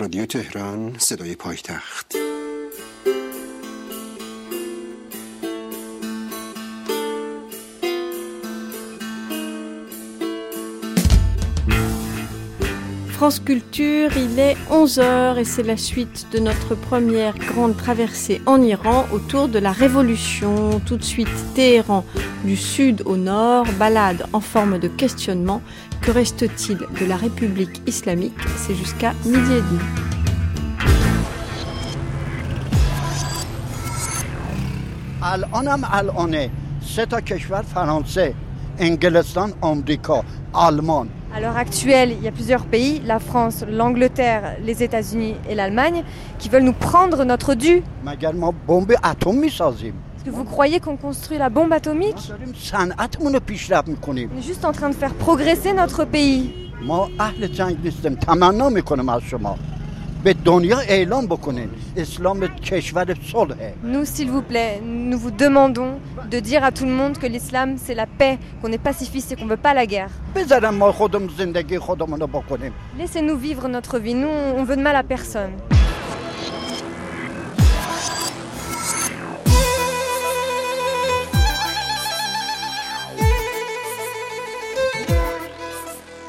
رادیو تهران صدای پایتخت France Culture, il est 11h et c'est la suite de notre première grande traversée en Iran autour de la révolution. Tout de suite, Téhéran du sud au nord, balade en forme de questionnement. Que reste-t-il de la République islamique C'est jusqu'à midi et demi. الانم الانه سه تا کشور فرانسه انگلستان آمریکا آلمان À l'heure actuelle, il y a plusieurs pays, la France, l'Angleterre, les États-Unis et l'Allemagne, qui veulent nous prendre notre dû. مگر ما بمب اتم میسازیم Est-ce que vous croyez qu'on construit la bombe ما atomique داریم صنعتمون رو پیشرفت میکنیم On est juste en train de faire progresser notre pays. ما اهل جنگ نیستیم تمنا میکنم از شما به دنیا اعلام بکنین اسلام کشور صلحه Nous, s'il vous plaît, nous vous demandons de dire à tout le monde que l'islam, c'est la paix, qu'on est pacifiste et qu'on ne veut pas la guerre. بذارن ما خودمون زندگی خودمون رو بکنیم Laissez-nous vivre notre vie. Nous, on veut de mal à personne.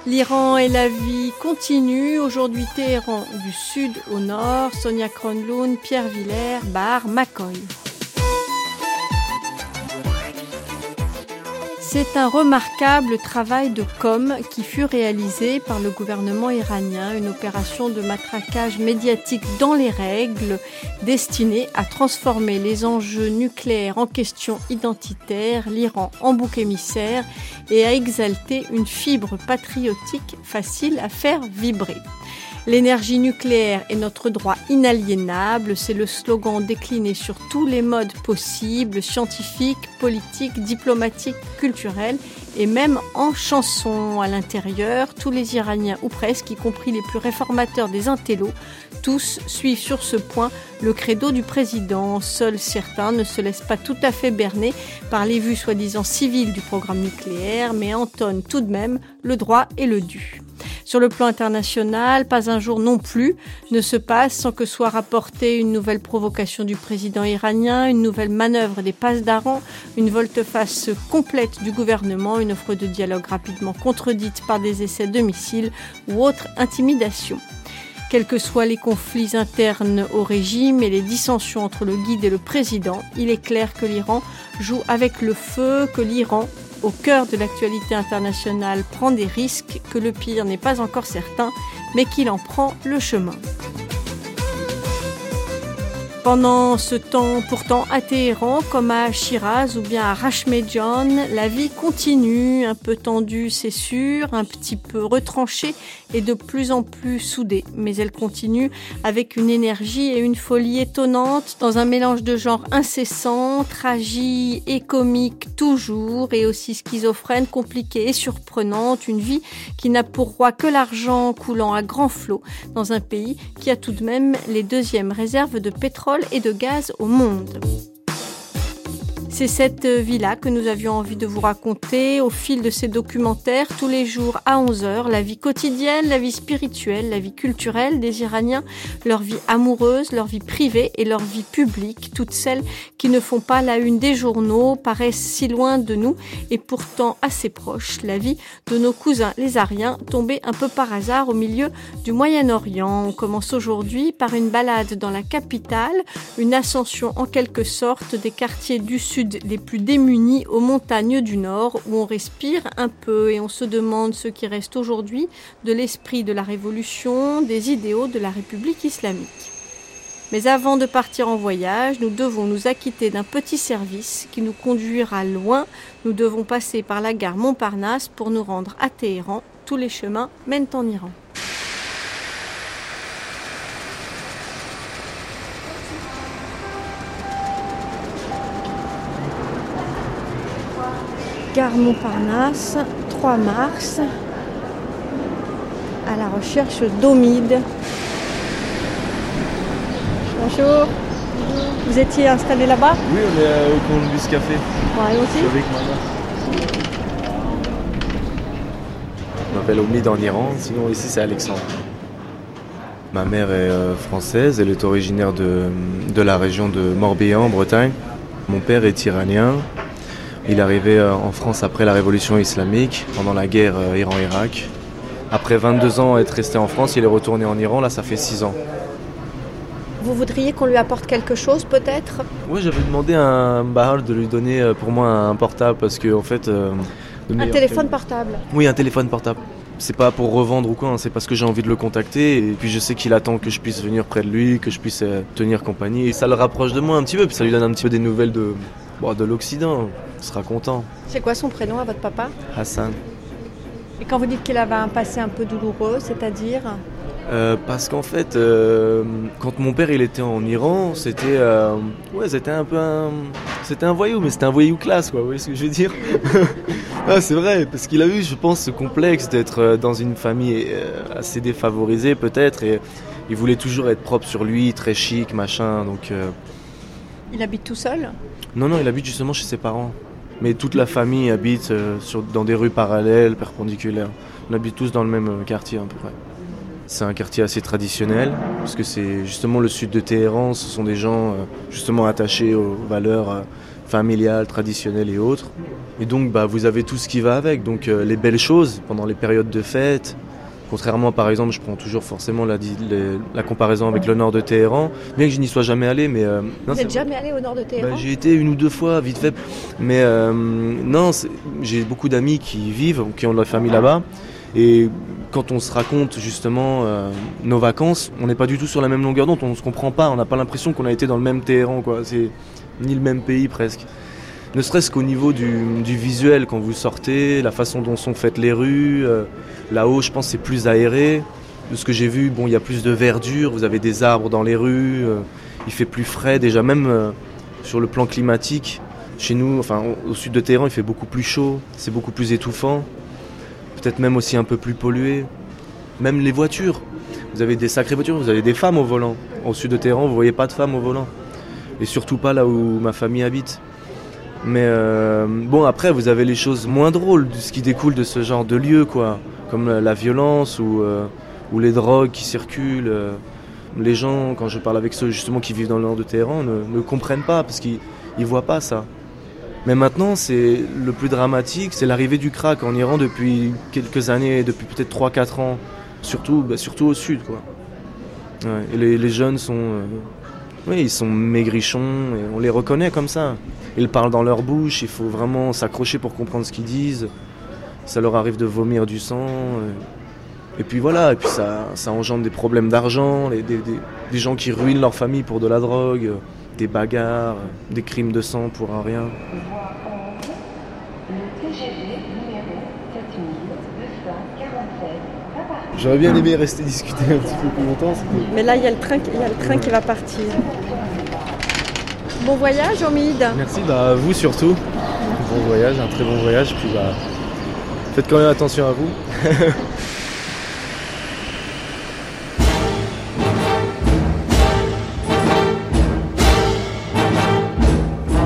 L'Iran et la vie continuent. Aujourd'hui, Téhéran du sud au nord, Sonia Kronlund, Pierre Villers, Bar, McCoy. C'est un remarquable travail de com qui fut réalisé par le gouvernement iranien, une opération de matraquage médiatique dans les règles destinée à transformer les enjeux nucléaires en questions identitaires, l'Iran en bouc émissaire et à exalter une fibre patriotique facile à faire vibrer. L'énergie nucléaire est notre droit inaliénable, c'est le slogan décliné sur tous les modes possibles, scientifiques, politiques, diplomatiques, culturels et même en chanson à l'intérieur. Tous les Iraniens, ou presque, y compris les plus réformateurs des intellos, tous suivent sur ce point le credo du président. Seuls certains ne se laissent pas tout à fait berner par les vues soi-disant civiles du programme nucléaire, mais entonnent tout de même le droit et le dû. Sur le plan international, pas un jour non plus ne se passe sans que soit rapportée une nouvelle provocation du président iranien, une nouvelle manœuvre des passes d'Aran, une volte-face complète du gouvernement, une offre de dialogue rapidement contredite par des essais de missiles ou autres intimidations. Quels que soient les conflits internes au régime et les dissensions entre le guide et le président, il est clair que l'Iran joue avec le feu, que l'Iran, au cœur de l'actualité internationale, prend des risques, que le pire n'est pas encore certain, mais qu'il en prend le chemin. Pendant ce temps, pourtant, à Téhéran, comme à Shiraz ou bien à Rashmedjan, la vie continue, un peu tendue, c'est sûr, un petit peu retranchée et de plus en plus soudée. Mais elle continue avec une énergie et une folie étonnantes, dans un mélange de genres incessant, tragique et comique toujours, et aussi schizophrène, compliquée et surprenante. Une vie qui n'a pour roi que l'argent coulant à grands flots dans un pays qui a tout de même les deuxièmes réserves de pétrole et de gaz au monde. C'est cette vie-là que nous avions envie de vous raconter au fil de ces documentaires, tous les jours à 11h, la vie quotidienne, la vie spirituelle, la vie culturelle des Iraniens, leur vie amoureuse, leur vie privée et leur vie publique, toutes celles qui ne font pas la une des journaux, paraissent si loin de nous et pourtant assez proches, la vie de nos cousins les Ariens, tombés un peu par hasard au milieu du Moyen-Orient. On commence aujourd'hui par une balade dans la capitale, une ascension en quelque sorte des quartiers du sud les plus démunis aux montagnes du nord où on respire un peu et on se demande ce qui reste aujourd'hui de l'esprit de la révolution, des idéaux de la République islamique. Mais avant de partir en voyage, nous devons nous acquitter d'un petit service qui nous conduira loin. Nous devons passer par la gare Montparnasse pour nous rendre à Téhéran. Tous les chemins mènent en Iran. Gare Montparnasse, 3 mars, à la recherche d'Omide. Bonjour. Vous étiez installé là-bas? Oui, on est euh, au Columbus Café. Ouais, Je suis aussi. avec maman. Je m'appelle Omid en Iran, sinon ici c'est Alexandre. Ma mère est euh, française, elle est originaire de, de la région de Morbihan en Bretagne. Mon père est iranien. Il est arrivé euh, en France après la révolution islamique, pendant la guerre euh, Iran-Irak. Après 22 ans être resté en France, il est retourné en Iran, là ça fait 6 ans. Vous voudriez qu'on lui apporte quelque chose peut-être? Oui, j'avais demandé à un Bahal de lui donner euh, pour moi un portable parce que en fait... euh, Un téléphone portable. Oui, un téléphone portable. C'est pas pour revendre ou quoi, hein, c'est parce que j'ai envie de le contacter et puis je sais qu'il attend que je puisse venir près de lui, que je puisse euh, tenir compagnie. Et ça le rapproche de moi un petit peu, puis ça lui donne un petit peu des nouvelles de, bon, de l'Occident. Il sera content. C'est quoi son prénom à votre papa Hassan. Et quand vous dites qu'il avait un passé un peu douloureux, c'est-à-dire Euh, parce qu'en fait, euh, quand mon père il était en Iran, c'était euh, ouais, c'était un peu un, c'était un voyou, mais c'était un voyou classe, quoi. Vous voyez ce que je veux dire? Ah, C'est vrai, parce qu'il a eu, je pense, ce complexe d'être dans une famille assez défavorisée, peut-être, et il voulait toujours être propre sur lui, très chic, machin. Donc, il habite tout seul? Non, non, il habite justement chez ses parents. Mais toute la famille habite euh, sur, dans des rues parallèles, perpendiculaires. On habite tous dans le même euh, quartier, à peu près. C'est un quartier assez traditionnel, parce que c'est justement le sud de Téhéran. Ce sont des gens euh, justement attachés aux valeurs familiales, traditionnelles et autres. Et donc, bah, vous avez tout ce qui va avec. Donc, les belles choses pendant les périodes de fête. Contrairement, par exemple, je prends toujours forcément la, di- les- la comparaison avec le nord de Téhéran, bien que je n'y sois jamais allé, mais euh, non, Vous n'êtes jamais allé au nord de Téhéran bah, J'ai été une ou deux fois, vite fait. Mais euh, non, j'ai beaucoup d'amis qui y vivent, qui ont de la famille là-bas. Et quand on se raconte justement euh, nos vacances, on n'est pas du tout sur la même longueur d'onde, on ne se comprend pas, on n'a pas l'impression qu'on a été dans le même Téhéran, quoi. C'est ni le même pays presque. Ne serait-ce qu'au niveau du, du visuel, quand vous sortez, la façon dont sont faites les rues. Là-haut, je pense c'est plus aéré. De ce que j'ai vu, bon, il y a plus de verdure, vous avez des arbres dans les rues, euh, il fait plus frais déjà, même euh, sur le plan climatique. Chez nous, enfin au au sud de Téhéran, il fait beaucoup plus chaud, c'est beaucoup plus étouffant, peut-être même aussi un peu plus pollué. Même les voitures, vous avez des sacrées voitures, vous avez des femmes au volant. Au sud de Téhéran, vous voyez pas de femmes au volant. Et surtout pas là où ma famille habite. Mais euh, bon, après, vous avez les choses moins drôles de ce qui découle de ce genre de lieu, quoi. Comme la, la violence ou, euh, ou les drogues qui circulent. euh. Les gens, quand je parle avec ceux justement qui vivent dans le nord de Téhéran, ne, ne comprennent pas parce qu'ils ne voient pas ça. Mais maintenant, c'est le plus dramatique, c'est l'arrivée du crack en Iran depuis quelques années, depuis peut-être 3-4 ans. Surtout, bah, surtout au sud, et les, jeunes sont... euh, oui, ils sont maigrichons, et on les reconnaît comme ça. Ils parlent dans leur bouche, il faut vraiment s'accrocher pour comprendre ce qu'ils disent. Ça leur arrive de vomir du sang. euh. Et puis voilà, et puis ça, ça engendre des problèmes d'argent, des, des- des gens qui ruinent leur famille pour de la drogue, euh, des bagarres, euh, des crimes de sang pour un rien. J'aurais bien aimé rester discuter un petit peu plus longtemps. Mais là, il y a le train, il y a le train qui va partir. Bon voyage, Omid. Merci, bah, à vous surtout. Bon voyage, un très bon voyage. Puis bah, faites quand même attention à vous.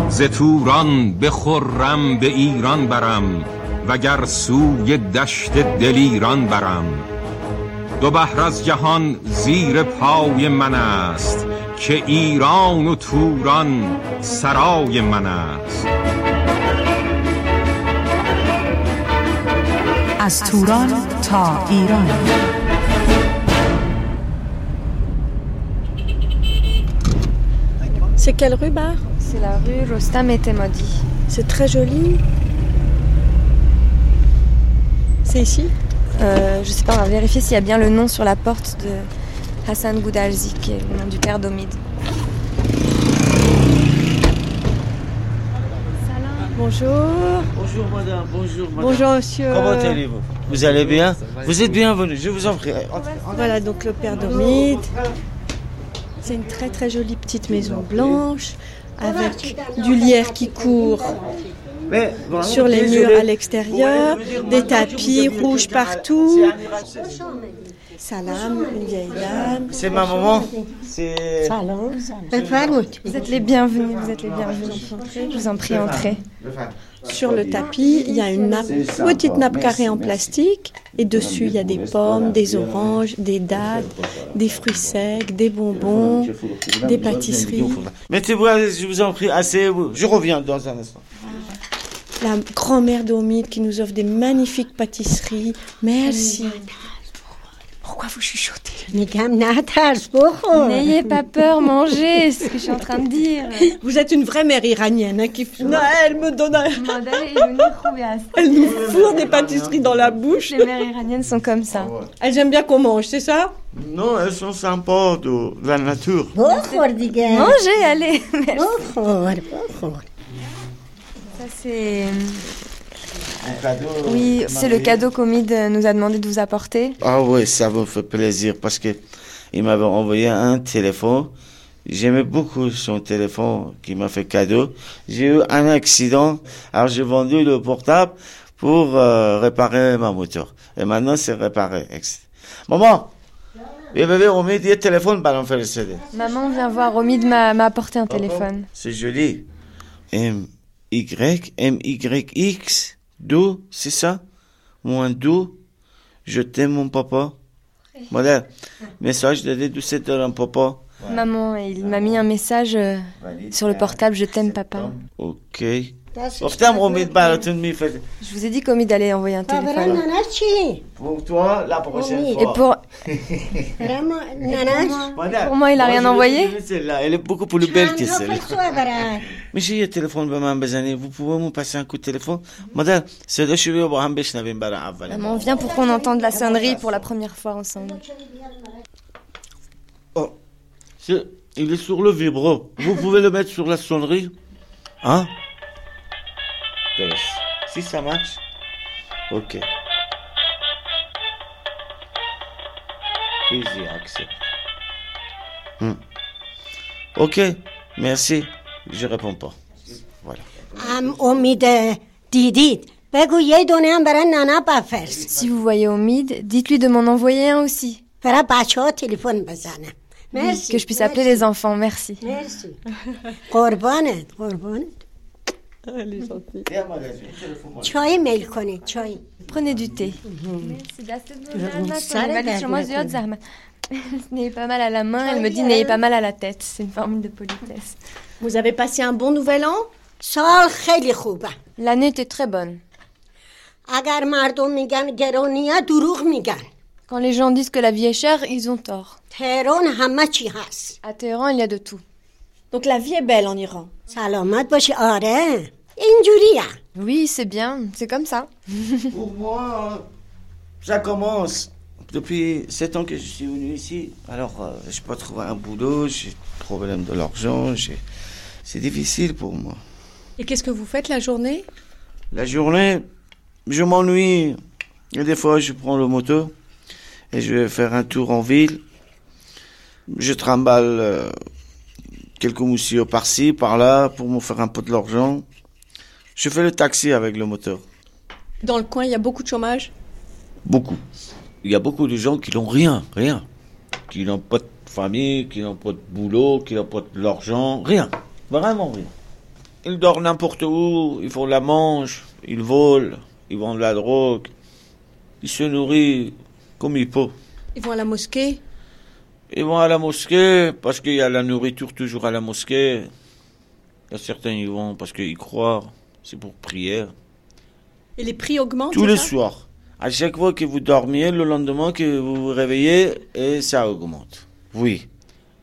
ز توران بخرم به ایران برم وگر سوی دشت دلیران برم دو بحر از جهان زیر پای من است که ایران و توران سرای من است از توران تا ایران C'est quelle rue, Bar C'est la rue Rostam et Temodi. C'est très joli. C'est ici Euh, je sais pas, on va vérifier s'il y a bien le nom sur la porte de Hassan Goudalzi, qui est le nom du père d'Omid. Bonjour. Bonjour madame, bonjour madame. Bonjour, monsieur. Comment allez-vous? Vous allez bien? Vous êtes bienvenue, je vous en prie. Voilà donc le père d'Omid. C'est une très très jolie petite maison blanche avec du lierre qui court Mais, sur les désolé. murs à l'extérieur, des tapis rouges partout. Salam, une vieille dame. C'est ma maman. Salam. Vous êtes les bienvenus, vous êtes les bienvenus. Je vous en prie, entrez. Sur le tapis, il y a une nappe, petite nappe carrée en plastique. Et dessus, il y a des pommes, des oranges, des dattes, des fruits secs, des bonbons, des pâtisseries. Mettez-vous, je vous en prie, assez. Je reviens dans un instant la grand-mère d'Omid qui nous offre des magnifiques pâtisseries. Merci. Pourquoi vous chuchotez? N'ayez pas peur, mangez, c'est ce que je suis en train de dire. Vous êtes une vraie mère iranienne hein, qui. Non, elle me donne. un- Elle nous fourre des pâtisseries dans la bouche. Les mères iraniennes sont comme ça. Elles aiment bien qu'on mange, c'est ça? Non, elles sont sympas de la nature. Mangez, allez. Merci. Ça, c'est euh, Cadeau. Oui, c'est le cadeau qu'Omid nous a demandé de vous apporter. Ah oui, ça me fait plaisir parce que il m'avait envoyé un téléphone. J'aimais beaucoup son téléphone qui m'a fait cadeau. J'ai eu un accident, alors j'ai vendu le portable pour euh, réparer ma moto. Et maintenant c'est réparé. Maman, il bébé, on met des téléphones, bah on fait le CD. Maman vient voir, Omid m'a m'a apporté un téléphone. C'est joli. M Y M Y X Do, c'est ça? Moins Do. Je t'aime mon papa. Voilà. Message de douceur de un papa. Maman, il m'a mis un message euh, sur le portable Je t'aime, papa. Ok. Je vous ai dit qu'Omid allait envoyer un téléphone. Pour toi, la prochaine fois. Et pour... moi, il a rien envoyé Elle est beaucoup plus belle que celle-là. Mais j'ai un téléphone, vous pouvez me passer un coup de téléphone. Madame, c'est le pour qu'on entende la sonnerie pour la première fois ensemble. Oh. Il est sur le vibro. Vous pouvez le mettre sur la sonnerie. Hein? Yes. Si ça marche Ok. Easy access. Hmm. Ok, merci. Je réponds pas. Voilà. ام امید دیدید بگو یه دونه هم برای ننه بفرست Si vous voyez Omid, dites-lui de m'en envoyer un aussi. برای بچه ها تلفن بزنه مرسی Que je puisse appeler les enfants, merci. مرسی قربانت قربانت چای میل کنید چای Prenez du thé. سر درد N'ayez pas mal à la main, elle me dit n'ayez pas mal à la tête. C'est une formule de politesse. Vous avez passé un bon nouvel an سال خیلی خوبه L'année était très bonne. اگر مردم میگن گرونیه دروغ میگن Quand les gens disent que la vie est chère, ils ont tort. تهران همه چی هست À Téhéran, il y a de tout. Donc la vie est belle en Iran. سلامت باشی آره Injuria. Oui, c'est bien, c'est comme ça. Pour moi, ça commence depuis 7 ans que je suis venu ici. Alors, euh, je n'ai pas trouvé un boulot, j'ai problème de l'argent, c'est difficile pour moi. Et qu'est-ce que vous faites la journée? La journée, je m'ennuie. Et des fois, je prends le moto et je vais faire un tour en ville. Je trimballe euh, quelques moussillots par-ci, par-là pour me faire un peu de l'argent. Je fais le taxi avec le moteur. Dans le coin, il y a beaucoup de chômage? Beaucoup. Il y a beaucoup de gens qui n'ont rien, rien. Qui n'ont pas de famille, qui n'ont pas de boulot, qui n'ont pas de l'argent, rien. Vraiment rien. Ils dorment n'importe où, ils font la manche, ils volent, ils vendent de la drogue. Ils se nourrissent comme ils peuvent. Ils vont à la mosquée? Ils vont à la mosquée parce qu'il y a la nourriture toujours à la mosquée. Il y a certains ils vont parce qu'ils croient, c'est pour prière. Et les prix augmentent Tous les soirs. À chaque fois que vous dormiez, le lendemain que vous vous réveillez, et ça augmente. Oui.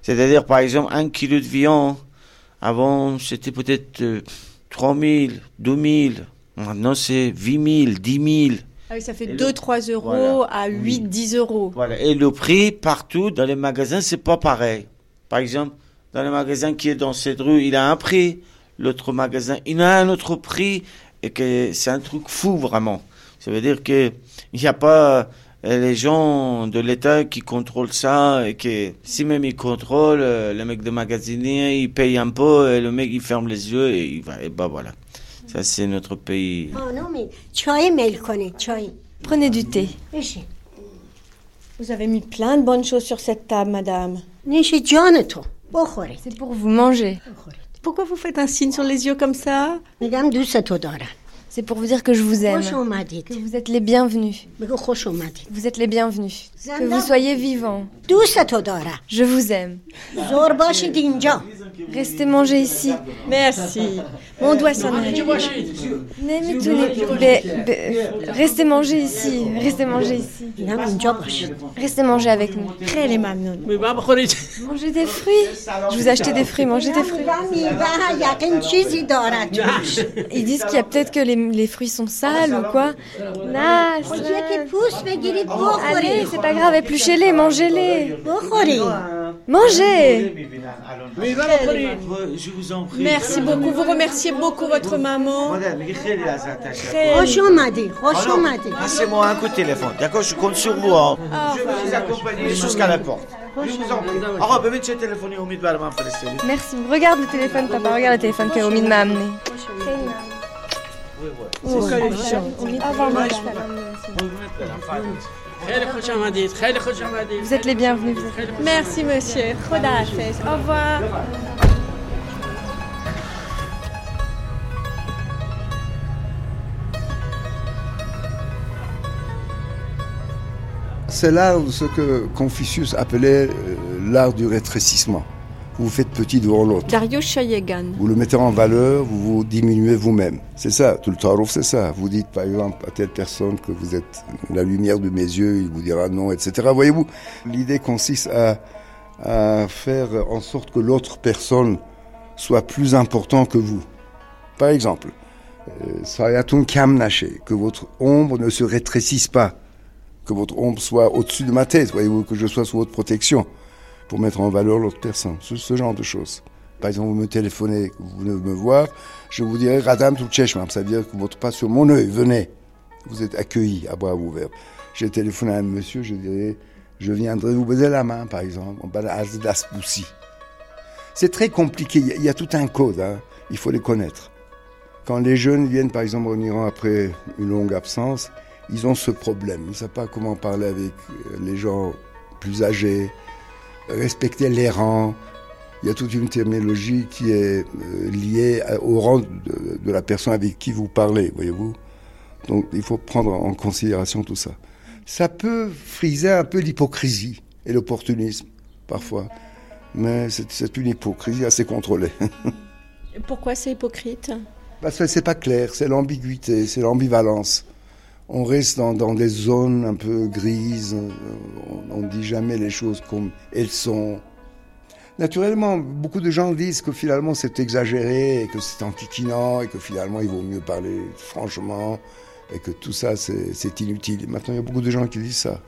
C'est-à-dire, par exemple, un kilo de viande, avant, c'était peut-être euh, 3 000, 2 000. Maintenant, c'est 8 000, 10 000. Ah oui, ça fait Et le- 2-3 euros Voilà. à 8-10 euros. Voilà. Et le prix, partout, dans les magasins, c'est pas pareil. Par exemple, dans le magasin qui est dans cette rue, il a un prix l'autre magasin, il a un autre prix et que c'est un truc fou vraiment. Ça veut dire que il n'y a pas euh, les gens de l'État qui contrôlent ça et que si même ils contrôlent, euh, le mec de magasinier, il paye un peu et le mec il ferme les yeux et il va, et bah voilà. Ça c'est notre pays. Oh non mais Choi mais il connaît Choi. Prenez du thé. Vous avez mis plein de bonnes choses sur cette table, madame. C'est pour vous manger. Pourquoi vous faites un signe sur les yeux comme ça Mesdames du Satodora. C'est pour vous dire que je vous aime. Que vous êtes les bienvenus. Vous êtes les bienvenus. Que vous soyez vivant. Je vous aime. Restez manger ici. Merci. Mon doigt s'en Restez manger ici. Restez manger ici. Restez manger avec nous. Mangez des fruits. Je vous achetais des fruits. Mangez des fruits. Ils disent qu'il y a peut-être que les, les, fruits sont sales ou quoi. Allez, c'est pas grave, épluchez-les, mangez-les. Mangez Je vous. Merci beaucoup, vous remerciez beaucoup votre maman. Passez-moi un coup de téléphone, d'accord? Je compte sur vous. hein. Ah, je vais bah, vous bah, accompagner bah, jusqu'à la porte. Merci. Regarde le téléphone, papa. Regarde le téléphone que Omid m'a amené. Oui, oui. Oh, c'est ça, oh, vous êtes les bienvenus. Merci, monsieur. Au revoir. C'est l'art de ce que Confucius appelait euh, l'art du rétrécissement. Vous faites petit devant l'autre. Dario Chayegan. Vous le mettez en valeur, vous vous diminuez vous-même. C'est ça, tout le tarif, c'est ça. Vous dites par exemple à telle personne que vous êtes la lumière de mes yeux, il vous dira non, etc. Voyez-vous, l'idée consiste à, à faire en sorte que l'autre personne soit plus important que vous. Par exemple, euh, Sayatun Kamnache, que votre ombre ne se rétrécisse pas, que votre ombre soit au-dessus de ma tête, voyez-vous, que je sois sous votre protection, pour mettre en valeur l'autre personne, ce, ce genre de choses. Par exemple, vous me téléphonez, vous venez me voir, je vous dirai Radam Toucheshmam, ça veut dire que votre pas sur mon œil, venez. Vous êtes accueillis à bras ouverts. J'ai téléphoné à un monsieur, je dirais, je viendrai vous baiser la main, par exemple, en. C'est très compliqué, il y a- il y, a tout un code, hein. il faut les connaître. Quand les jeunes viennent, par exemple, en Iran après une longue absence, ils ont ce problème. Ils ne savent pas comment parler avec euh, les gens plus âgés, respecter les rangs. Il y a toute une terminologie qui est euh, liée au rang de, de la personne avec qui vous parlez, voyez-vous. Donc il faut prendre en considération tout ça. Ça peut friser un peu l'hypocrisie et l'opportunisme, parfois. Mais c'est c'est une hypocrisie assez contrôlée. Pourquoi c'est hypocrite? Parce que c'est pas clair, c'est l'ambiguïté, c'est l'ambivalence. On reste dans, des zones un peu grises, euh, on ne dit jamais les choses comme elles sont. Naturellement, beaucoup de gens disent que finalement c'est exagéré et que c'est enquiquinant et que finalement il vaut mieux parler franchement et que tout ça c'est inutile. Maintenant, il y a beaucoup de gens qui disent ça.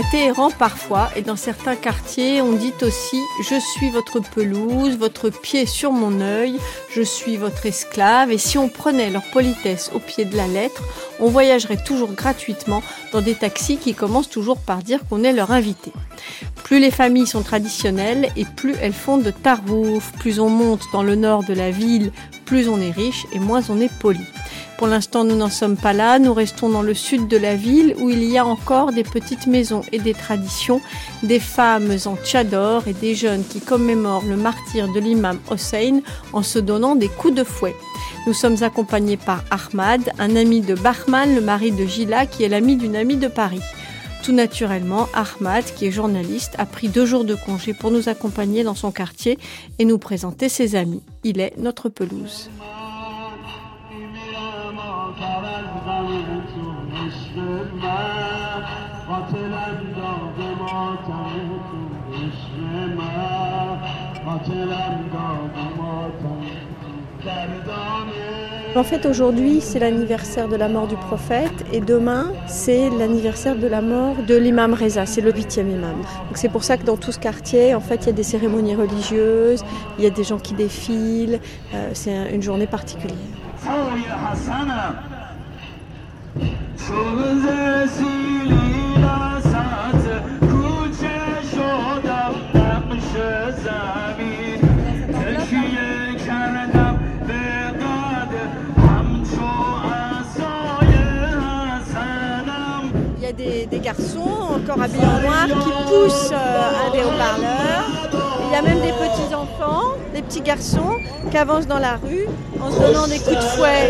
À Téhéran, parfois, et dans certains quartiers, on dit aussi Je suis votre pelouse, votre pied sur mon œil, je suis votre esclave. Et si on prenait leur politesse au pied de la lettre, on voyagerait toujours gratuitement dans des taxis qui commencent toujours par dire qu'on est leur invité. Plus les familles sont traditionnelles et plus elles font de tarouf, plus on monte dans le nord de la ville, plus on est riche et moins on est poli. Pour l'instant, nous n'en sommes pas là. Nous restons dans le sud de la ville où il y a encore des petites maisons et des traditions, des femmes en tchador et des jeunes qui commémorent le martyr de l'imam Hossein en se donnant des coups de fouet. Nous sommes accompagnés par Ahmad, un ami de Bahman, le mari de Gila, qui est l'ami d'une amie de Paris. Tout naturellement, Ahmad, qui est journaliste, a pris deux jours de congé pour nous accompagner dans son quartier et nous présenter ses amis. Il est notre pelouse. En fait, aujourd'hui, c'est l'anniversaire de la mort du prophète et demain, c'est l'anniversaire de la mort de l'imam Reza, c'est le huitième imam. C'est pour ça que dans tout ce quartier, en fait, il y a des cérémonies religieuses, il y a des gens qui défilent, euh, c'est un- une journée particulière. garçons encore habillés en noir qui poussent euh, un des haut-parleurs. Il y a même des petits enfants, des petits garçons qui avancent dans la rue en se donnant des coups de fouet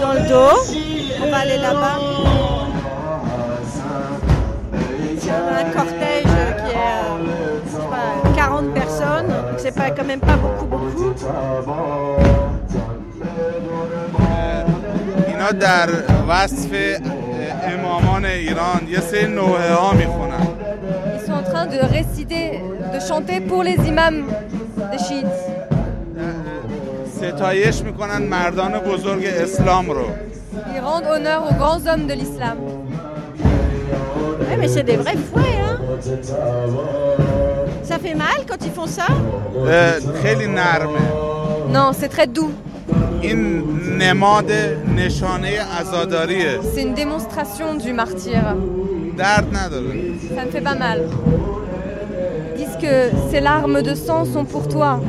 dans le dos. On va aller là-bas. Ici, on a un cortège qui est euh, je sais pas, 40 personnes, donc c'est pas, quand même pas beaucoup, beaucoup. اینا در وصف امامان ایران یه سری نوحه ها میخونن Ils sont en train de réciter, de chanter pour les imams des chiites. ستایش میکنن مردان بزرگ اسلام رو Ils rendent honneur aux grands hommes de l'islam. Ouais, mais c'est des vrais fouets, hein Ça fait mal quand ils font ça اه، خیلی نرمه Non, c'est très doux. این نماد نشانه عزاداریه C'est une démonstration du martyr. درد نداره Ça ne fait pas mal. Ils disent que ces larmes de sang sont pour toi.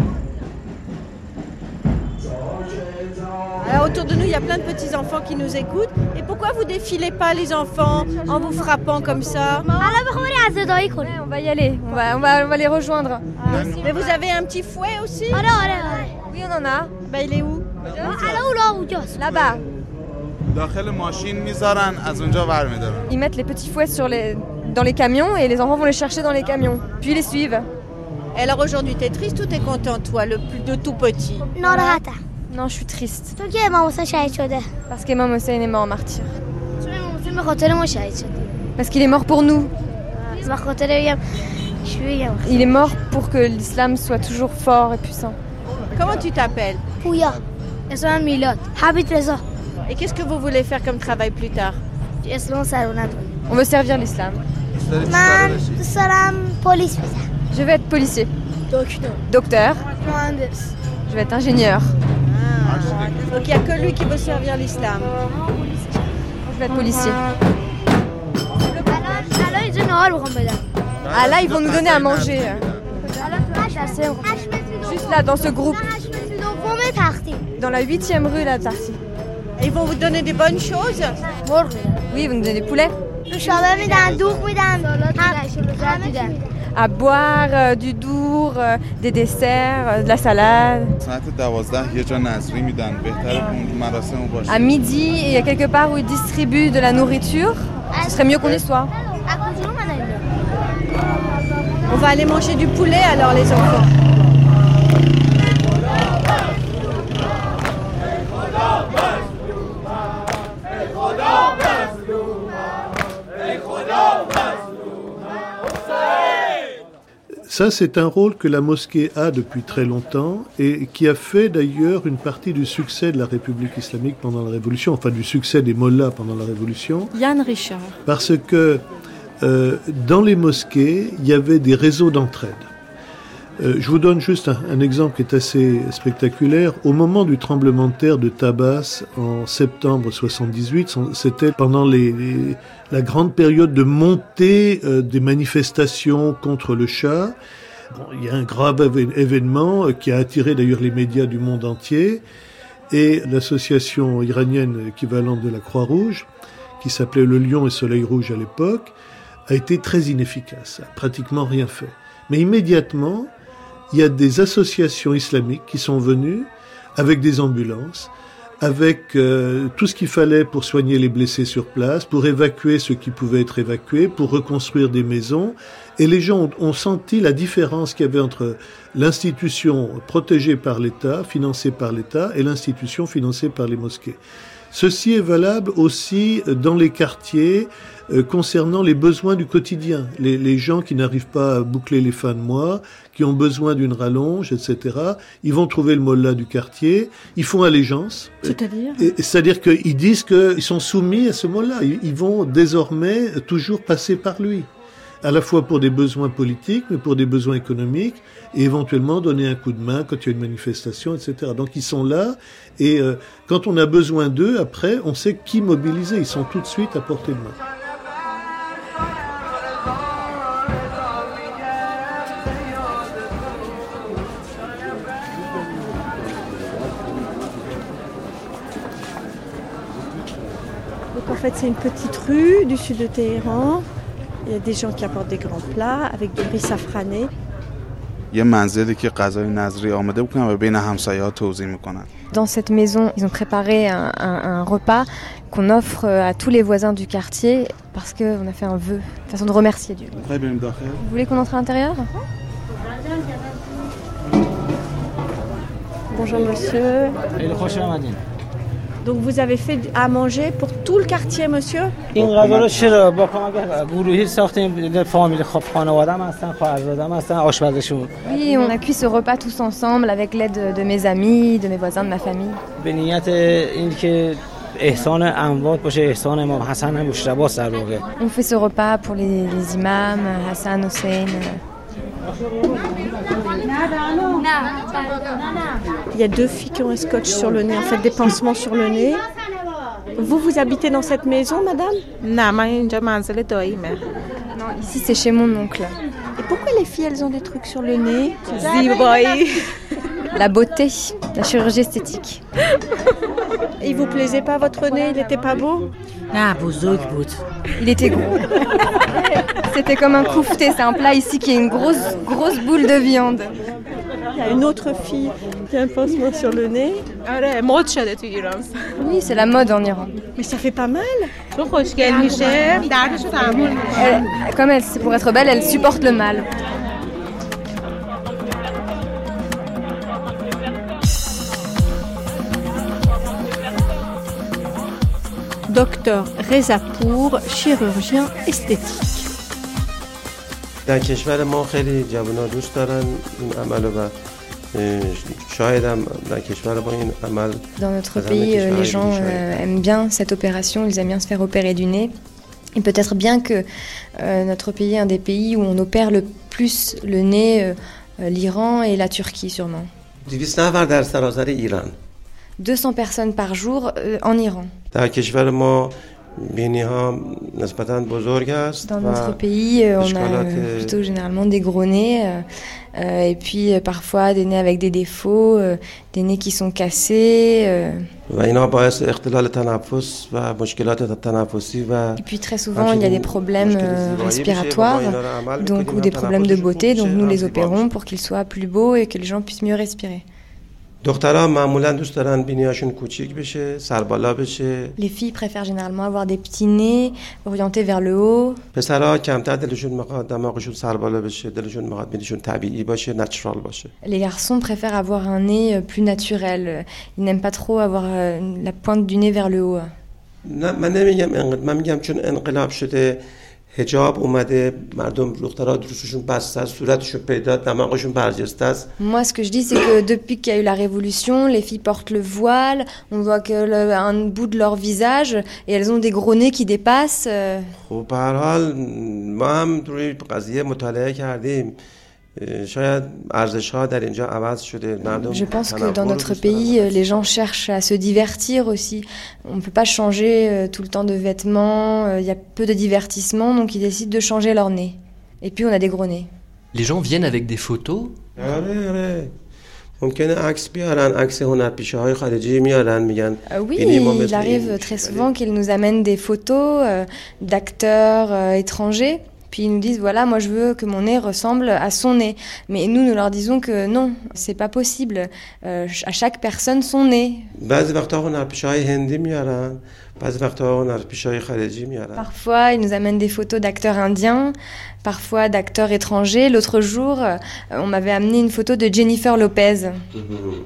Alors autour de nous, il y a plein de petits enfants qui nous écoutent. Et pourquoi vous défilez pas les enfants en vous frappant comme ça Ouais, on va y aller, on va, on va, on va les rejoindre. Mais vous avez un petit fouet aussi Oui, on en a. Bah il est où Là-bas. Ils mettent les petits fouets dans les camions et les enfants vont les chercher dans les camions. Puis ils les suivent. Et alors aujourd'hui, t'es triste ou t'es content, toi, le plus de tout petit? Non, je suis triste. Parce qu'Emam Hossein est mort en martyr. Parce qu'il est mort pour nous. Il est mort pour que l'islam soit toujours fort et puissant. Comment tu t'appelles? Pouya. Et qu'est-ce que vous voulez faire comme travail plus tard On veut servir l'islam. Je vais être policier. Docteur. Je vais être ingénieur. Donc il n'y a que lui qui veut servir l'islam. Je vais être policier. Ah là, ils vont nous donner à manger. Juste là, dans ce groupe. Dans la 8ème rue, la Tarty. Ils vont vous donner des bonnes choses Oui, ils vont nous donner des poulets. À boire, euh, du dour, euh, des desserts, euh, de la salade. À midi, il y a quelque part où ils distribuent de la nourriture. Ce serait mieux qu'on y soit. On va aller manger du poulet alors les enfants. Ça, c'est un rôle que la mosquée a depuis très longtemps et qui a fait d'ailleurs une partie du succès de la République islamique pendant la Révolution, enfin du succès des mollahs pendant la Révolution, Yann Richard. parce que euh, dans les mosquées, il y avait des réseaux d'entraide. Euh, je vous donne juste un, exemple qui est assez spectaculaire. Au moment du tremblement de terre de Tabas en septembre 78, son- c'était pendant la grande période de montée euh, des manifestations contre le. Bon, il y a un grave événement euh, qui a attiré d'ailleurs les médias du monde entier et l'association iranienne équivalente de la Croix-Rouge, qui s'appelait le Lion et Soleil Rouge à l'époque, a été très inefficace, a pratiquement rien fait. Mais immédiatement, il y a des associations islamiques qui sont venues avec des ambulances, avec euh, tout ce qu'il fallait pour soigner les blessés sur place, pour évacuer ceux qui pouvaient être évacués, pour reconstruire des maisons. Et les gens ont, senti la différence qu'il y avait entre l'institution protégée par l'État, financée par l'État, et l'institution financée par les mosquées. Ceci est valable aussi dans les quartiers euh, concernant les besoins du quotidien. Les gens qui n'arrivent pas à boucler les fins de mois, qui ont besoin d'une rallonge, etc., ils vont trouver le mollah du quartier, ils font allégeance. C'est-à-dire C'est-à-dire qu'ils disent qu'ils sont soumis à ce mollah. Ils, ils vont désormais toujours passer par lui. à la fois pour des besoins politiques, mais pour des besoins économiques, et éventuellement donner un coup de main quand il y a une manifestation, etc. Donc ils sont là, et euh, quand on a besoin d'eux, après, on sait qui mobiliser. Ils sont tout de suite à portée de main. fait, c'est une petite rue du sud de Téhéran. Il y a des gens qui apportent des grands plats avec du riz safrané. Dans cette maison, ils ont préparé un, un repas qu'on offre euh, à tous les voisins du quartier parce qu'on a fait un vœu, une façon de remercier Dieu. Vous voulez qu'on entre à l'intérieur? Bonjour monsieur. Donc vous avez fait à manger pour tout le quartier, monsieur Oui, on a cuit ce repas tous ensemble avec l'aide de mes amis, de mes voisins, de ma famille. On fait ce repas pour les, imams, Hassan, Hossein. Il y a deux filles qui ont un scotch sur le nez, en fait des pansements sur le nez. Vous, vous habitez dans cette maison, madame? Non, ici c'est chez mon oncle. Et pourquoi les filles, elles ont des trucs sur le nez? La beauté, la chirurgie esthétique. Et il vous plaisait pas votre nez Il était pas beau Il était gros. C'était comme un koufté, c'est un plat ici qui est une grosse, grosse boule de viande. Il y a une autre fille qui a un pansement sur le nez. Oui, c'est la mode en Iran. Mais ça fait pas mal. Elle- comme elle, c'est pour être belle, elle supporte le mal. Docteur Rezapour, chirurgien esthétique. در کشور ما خیلی جوان دوست دارن این عمل و اه، شاید هم در کشور ما این عمل Dans notre از همه pays, euh, les کشورهای gens دیگه شاید. euh, aiment bien cette opération, ils aiment bien se faire opérer du nez. Et peut-être bien que euh, notre pays est un des pays où on opère le plus le nez, euh, euh, l'Iran et la Turquie sûrement. 200 نفر در سراسر ایران 200 personnes par jour euh, en Iran. در کشور ما بینی ها نسبتا بزرگ است Dans و notre pays, euh, on a اشکالات euh, plutôt généralement des gros nez, euh, euh, et puis euh, parfois des nez avec des défauts, euh, des nez qui sont cassés. euh, و اینا باعث اختلال تنفس و مشکلات تنفسی و Et puis très souvent, il y a des problèmes euh, respiratoires, donc ou des problèmes de beauté. Donc nous les opérons pour qu'ils soient plus beaux et que les gens puissent mieux respirer. دخترها معمولا دوست دارن بینیاشون کوچیک بشه سربالا بشه Les filles préfèrent généralement avoir des petits nez orientés vers le haut. پسرها کمتر دلشون میخواد دماغشون سربالا بشه دلشون میخواد بینیشون طبیعی باشه نچرال باشه Les garçons préfèrent avoir un nez euh, plus naturel. Ils n'aiment pas trop avoir euh, la pointe du nez vers le haut. نه من نمیگم انقدر من میگم چون انقلاب شده هجاب اومده مردم دخترها روسشون بسته است صورتشون پیدا دماغشون برجسته است Moi, ce que je dis, c'est que depuis qu'il y a eu la révolution, les filles portent le voile, on voit que le- un bout de leur visage et elles ont des gros nez qui dépassent. euh, خب به هر حال ما هم روی قضیه مطالعه کردیم Je pense que dans notre pays, les gens cherchent à se divertir aussi. On ne peut pas changer euh, tout le temps de vêtements, euh, il y a peu de divertissement, donc ils décident de changer leur nez. Et puis on a des gros nez. Les gens viennent avec des photos? euh, oui, il arrive très souvent qu'ils nous amènent des photos euh, d'acteurs étrangers. Puis ils nous disent voilà, moi je veux que mon nez ressemble à son nez. Mais nous, nous leur disons que non, c'est pas possible. Euh, à chaque personne son nez. Parfois, ils nous amènent des photos d'acteurs indiens, parfois d'acteurs étrangers. L'autre jour, euh, on m'avait amené une photo de Jennifer Lopez. Mhm.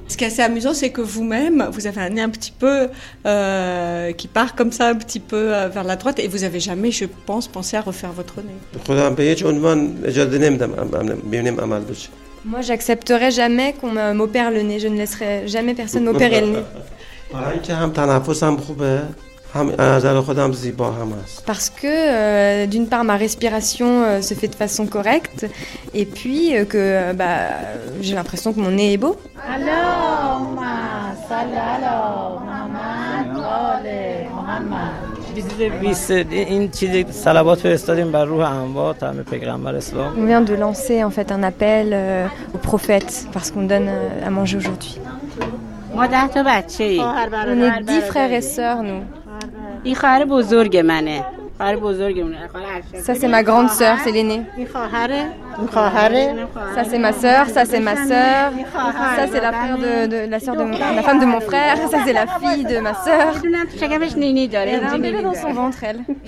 Ce qui est assez amusant, c'est que vous-même, vous avez un nez un petit peu euh, qui part comme ça, un petit peu euh, vers la droite, et vous n'avez jamais, je pense, pensé à refaire votre nez. Moi, j'accepterai jamais qu'on m'opère le nez. Je ne laisserai jamais personne m'opérer le nez. برای اینکه هم تنفسم خوبه هم از نظر خودم زیبا هم است Parce que euh, d'une part ma respiration euh, se fait de façon correcte et puis euh, que euh, bah, j'ai l'impression que mon nez est beau. اللهم صل على محمد و آل محمد بیست این چیزی صلوات فرستادیم بر روح اموات همه پیغمبر اسلام On vient de lancer en fait un appel euh, aux prophètes parce qu'on donne euh, à manger aujourd'hui. ما ده تا بچه ای On est dix frères et sœurs nous. Ça, c'est ma grande sœur, c'est l'aînée. Ça, c'est ma sœur, ça, c'est ma sœur. Ça, c'est la, sœur de la femme de mon frère. Ça, c'est la fille de ma sœur. Elle dans son ventre, elle.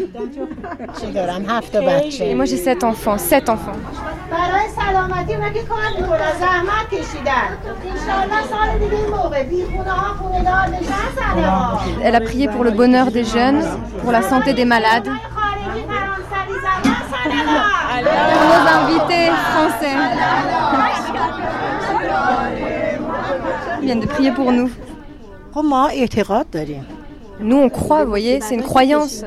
Et moi, j'ai sept enfants, sept enfants. برای سلامتی اونا که کار میکنن زحمت کشیدن انشالله سال دیگه این موقع بی خونه ها خونه دار بشن سلام Elle a prié pour le bonheur des jeunes, pour la santé des malades, خارجی فرانسوی زدن سلام pour nos invités français. Ils viennent de prier pour nous. خب ما اعتقاد داریم nous on croit, vous voyez, c'est une croyance.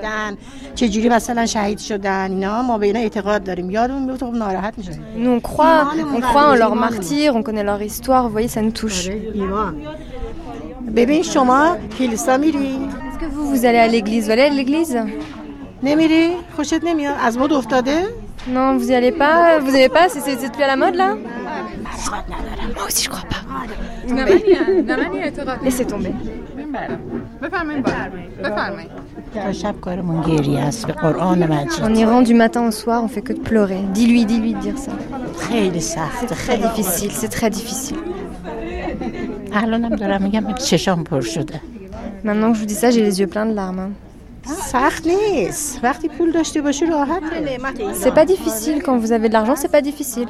Nous on croit, on croit en leurs martyrs, on connaît leur histoire, vous voyez, ça nous touche. Est-ce que vous, vous allez à l'église? Vous allez à l'église? Non, vous n'y allez pas Vous n'avez pas C'est plus à la mode là? Moi aussi je crois pas. Laissez tomber. تا شب کارمون گریه است به قرآن En مجید Iran, du matin au soir, on fait que de pleurer. Dis-lui, dis-lui de dire ça. خیلی سخت C'est très difficile, c'est très difficile. الانم دارم میگم چشام پر شده Maintenant que je vous dis ça, j'ai les yeux pleins de larmes. hein. C'est pas difficile quand vous avez de l'argent, c'est pas difficile.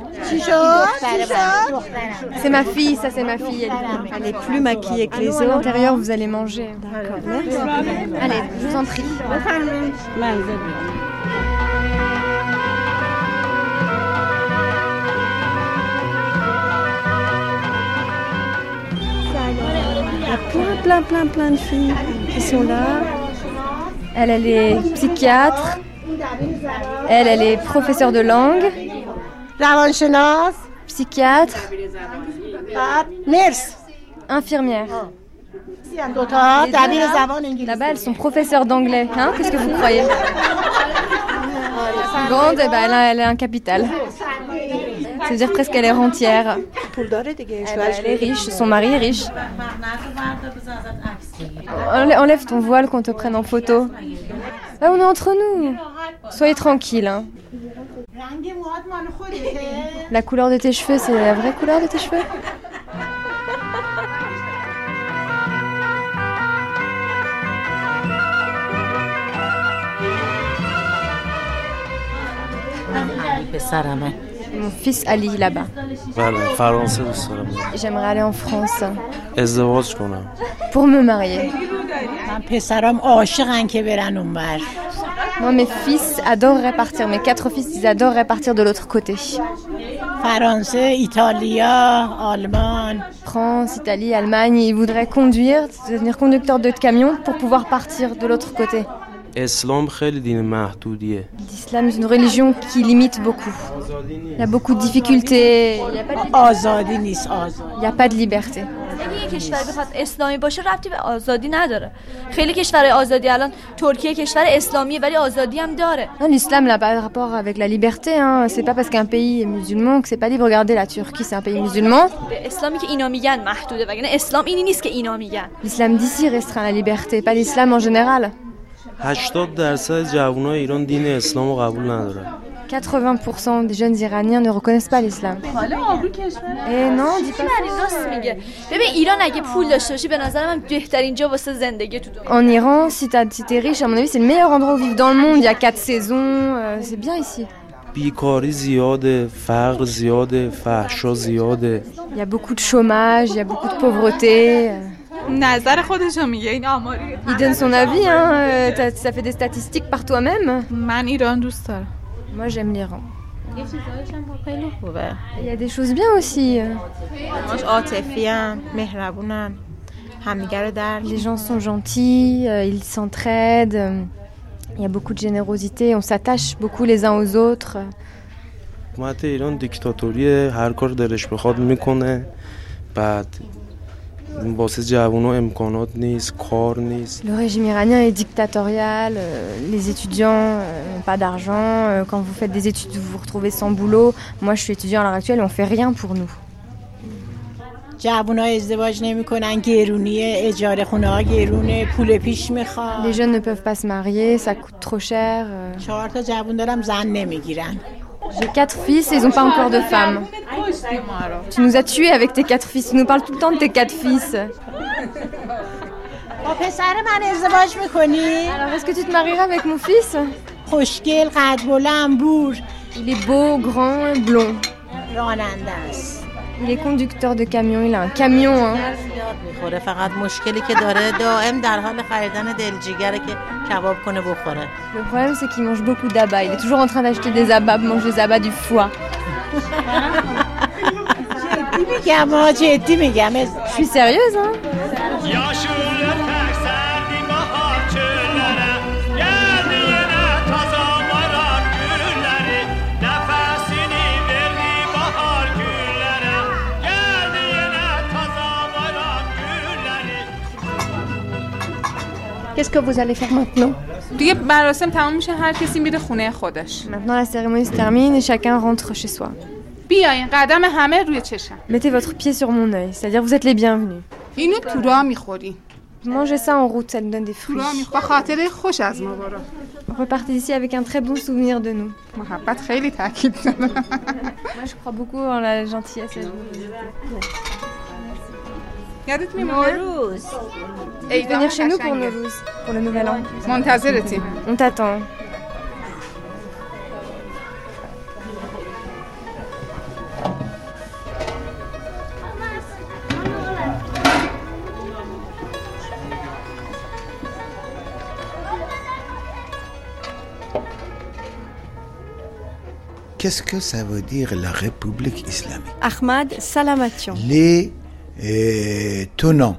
C'est ma fille, ça c'est ma fille. Elle est plus maquillée que les ah, autres. À l'intérieur, vous allez manger. D'accord. Allez, je vous en prie. Il y a plein, plein, plein, plein de filles qui sont là. Elle, elle est psychiatre. Elle, elle est professeure de langue. Psychiatre. Infirmière. Là-bas, elles sont professeurs d'anglais. Hein Qu'est-ce que vous croyez? Grande, eh ben, elle, a, elle un capital. C'est-à-dire presque à l'air entière. Elle est riche, son mari est riche. Enlève ton voile qu'on te prenne en photo. Là, on est entre nous. Soyez tranquille. Hein. La couleur de tes cheveux, c'est la vraie couleur de tes cheveux? mon fils Ali là-bas. J'aimerais aller en France. Pour me marier. Moi, mes fils adoreraient partir, mes quatre fils, ils adoreraient partir de l'autre côté. France, Italie, Allemagne. France, Italie, Allemagne, ils voudraient conduire, devenir conducteur de camion pour pouvoir partir de l'autre côté. اسلام خیلی دین محدودیه L'islam est une religion qui limite beaucoup. Il y a beaucoup de difficultés, il n'y a, pas de- آزادی نیست آزادی il y a pas de liberté. اگه یه کشور بخواد اسلامی باشه ربطی به آزادی نداره خیلی کشور آزادی الان ترکیه کشور اسلامیه ولی آزادی هم داره Non, L'islam n'a pas de rapport avec la liberté. Hein. C'est pas parce qu'un pays est musulman que c'est pas libre. Regardez, la Turquie, c'est un pays musulman. به اسلامی که اینا میگن محدوده وگرنه اسلام اینی نیست که اینا میگن L'islam d'ici restreint la liberté, pas l'islam en général. 80 درصد جوانای ایران دین اسلام رو قبول ندارن 80% des jeunes iraniens ne reconnaissent pas l'islam. Eh non, dis pas یعنی راست میگه ببین ایران اگه پول داشته باشی به نظر من بهترین جا واسه زندگی تو دنیا En Iran, si t'as- si t'es riche, à mon avis, c'est le meilleur endroit où vivre dans le monde. Il y a quatre saisons, euh, c'est bien ici. بیکاری زیاده فقر زیاده فحشا زیاده Il y a beaucoup de chômage, il y a beaucoup de pauvreté. il donne son avis, hein, euh, ça fait des statistiques par toi-même Moi j'aime l'Iran. Il y a des choses bien aussi. Les gens sont gentils, euh, ils s'entraident, il y a beaucoup de générosité, on s'attache beaucoup les uns aux autres. واسه جوونا امکانات نیست کار نیست Le régime iranien est dictatorial, euh, les étudiants euh, n'ont pas d'argent, euh, quand vous faites des études vous vous retrouvez sans boulot. Moi je suis étudiant à l'heure actuelle et on fait rien pour nous. جوونا ازدواج نمی‌کنن گرونیه اجاره خونه ها گرونه پول پیش می‌خواد Les jeunes ne peuvent pas se marier, ça coûte trop cher. euh. چهار تا جوون دارم زن نمی‌گیرن J'ai quatre fils et ils n'ont pas encore de femme. Tu nous as tués avec tes quatre fils. Tu nous parles tout le temps de tes quatre fils. Alors, est-ce que tu te marieras avec mon fils? Il est beau, grand, blond. Il est conducteur de camion, il a un camion. Hein. Le problème, c'est qu'il mange beaucoup d'abats. Il est toujours en train d'acheter des abats, mange des abats du foie. Je suis sérieuse, hein Qu'est-ce que vous allez faire maintenant دیگه مراسم تمام میشه هر کسی میره خونه خودش Maintenant la cérémonie se termine et chacun rentre chez soi. بیاین قدم همه روی چشم Mettez votre pied sur mon œil, c'est-à-dire vous êtes les bienvenus. اینو تو راه میخوری Mangez ça en route, ça nous donne des تو fruits. راه میخ- با خاطره خوش از ما برو Repartez ici avec un très bon souvenir de nous. محبت خیلی تاکید داره Moi je crois beaucoup en la gentillesse et la Nowruz. Et venir chez nous pour pour le nouvel an. On t'attend. Qu'est-ce que ça veut dire la République islamique? Ahmad Salamatian tenants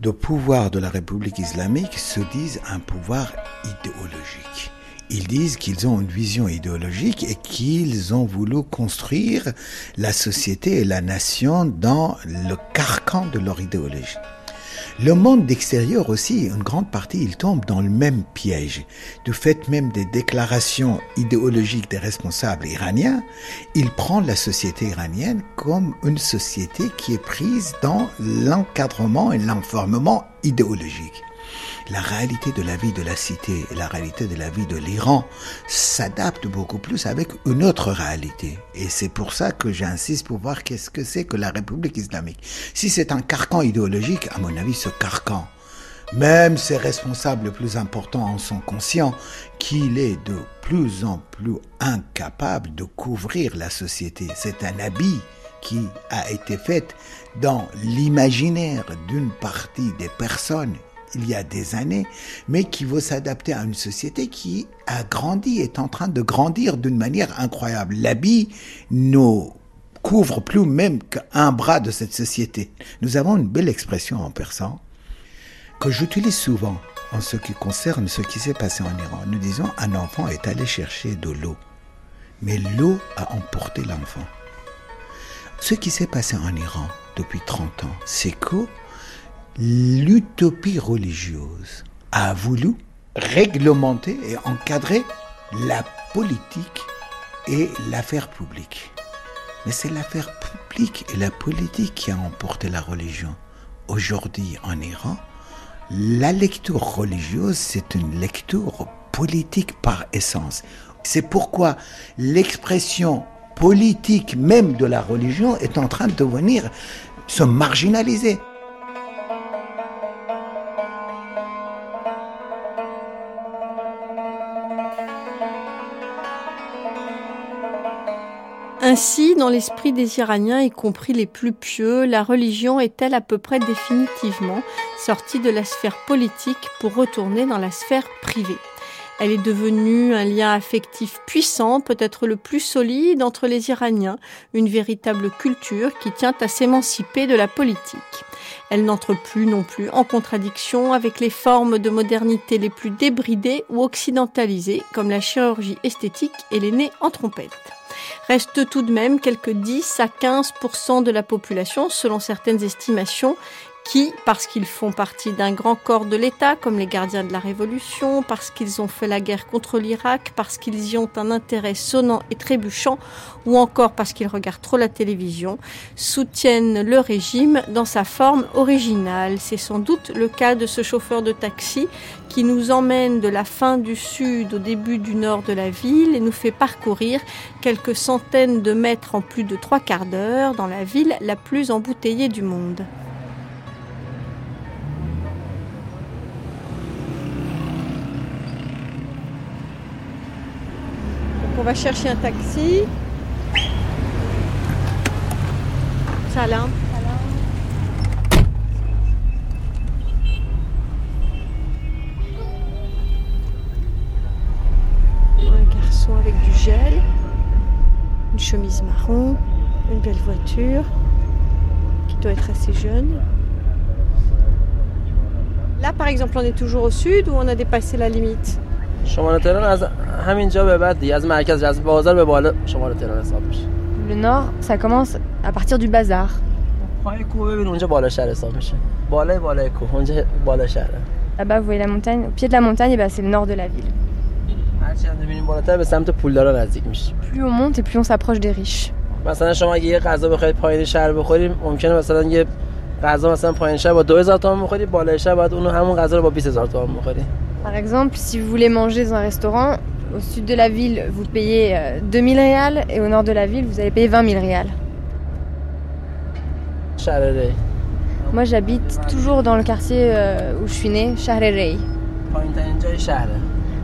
de pouvoir de la République islamique se disent un pouvoir idéologique. Ils disent qu'ils ont une vision idéologique et qu'ils ont voulu construire la société et la nation dans le carcan de leur idéologie. Le monde extérieur aussi, une grande partie, il tombe dans le même piège. Du fait même des déclarations idéologiques des responsables iraniens, il prend la société iranienne comme une société qui est prise dans l'encadrement et l'enfermement idéologique. La réalité de la vie de la cité et la réalité de la vie de l'Iran s'adaptent beaucoup plus avec une autre réalité. Et c'est pour ça que j'insiste pour voir qu'est-ce que c'est que la République islamique. Si c'est un carcan idéologique, à mon avis, ce carcan, même ses responsables les plus importants en sont conscients qu'il est de plus en plus incapable de couvrir la société. C'est un habit qui a été fait dans l'imaginaire d'une partie des personnes il y a des années, mais qui veut s'adapter à une société qui a grandi, est en train de grandir d'une manière incroyable. L'habit ne couvre plus même qu'un bras de cette société. Nous avons une belle expression en persan que j'utilise souvent en ce qui concerne ce qui s'est passé en Iran. Nous disons un enfant est allé chercher de l'eau, mais l'eau a emporté l'enfant. Ce qui s'est passé en Iran depuis 30 ans, c'est que l'utopie religieuse a voulu réglementer et encadrer la politique et l'affaire publique. Mais c'est l'affaire publique et la politique qui a emporté la religion. Aujourd'hui en Iran, la lecture religieuse, c'est une lecture politique par essence. C'est pourquoi l'expression politique même de la religion est en train de devenir se marginaliser. Ainsi, dans l'esprit des Iraniens, y compris les plus pieux, la religion est-elle à peu près définitivement sortie de la sphère politique pour retourner dans la sphère privée? Elle est devenue un lien affectif puissant, peut-être le plus solide entre les Iraniens, une véritable culture qui tient à s'émanciper de la politique. Elle n'entre plus non plus en contradiction avec les formes de modernité les plus débridées ou occidentalisées, comme la chirurgie esthétique et les nez en trompette. Reste tout de même quelques 10 à 15% de la population, selon certaines estimations, qui, parce qu'ils font partie d'un grand corps de l'État, comme les gardiens de la Révolution, parce qu'ils ont fait la guerre contre l'Irak, parce qu'ils y ont un intérêt sonnant et trébuchant, ou encore parce qu'ils regardent trop la télévision, soutiennent le régime dans sa forme originale. C'est sans doute le cas de ce chauffeur de taxi qui nous emmène de la fin du sud au début du nord de la ville et nous fait parcourir quelques centaines de mètres en plus de trois quarts d'heure dans la ville la plus embouteillée du monde. On va chercher un taxi. Salam. Un garçon avec du gel, une chemise marron, une belle voiture qui doit être assez jeune. Là par exemple on est toujours au sud ou on a dépassé la limite? شمال تهران از همینجا به بعد دیگه از مرکز از بازار به بالا شمال تهران حساب میشه Le nord, ça commence à partir du bazar. پای کوه ببین اونجا بالا شهر حساب میشه بالای بالای کوه اونجا بالا شهره Là-bas, vous voyez la montagne. Au pied de la montagne, eh ben, c'est le nord de la ville. هرچی هم ببینیم بالاتر به سمت پولدارا نزدیک میشه Plus on monte et plus on s'approche des riches. مثلا شما اگه یه غذا بخواید پایین شهر بخوریم ممکنه مثلا یه غذا مثلا پایین شهر با 2000 تومان بخوری بالای شهر بعد اونو همون غذا رو با 20000 تومان بخوری Par exemple, si vous voulez manger dans un restaurant, au sud de la ville, vous payez euh, 2000 réals et au nord de la ville, vous allez payer 20 000 réals. Moi, j'habite toujours dans le quartier euh, où je suis née, Charerey.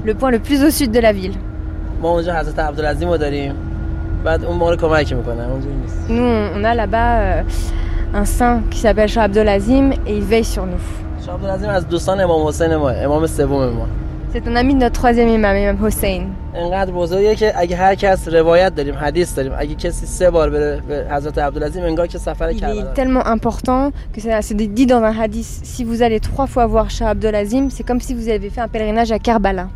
Le point le plus au sud de la ville. Nous, on a là-bas euh, un saint qui s'appelle Shah Abdel Azim et il veille sur nous. شاه عبدالعظیم از دوستان امام حسین ما امام سوم ما C'est un ami de notre troisième imam, Imam Hossein. انقدر بزرگه که اگه هر کس روایت داریم حدیث داریم اگه کسی سه بار بره به حضرت عبدالعظیم انگار که سفر Il کربلا est tellement important que c'est c'est dit dans un hadith si vous allez trois fois voir Shah Abdolazim, c'est comme si vous avez fait un pèlerinage à Karbala.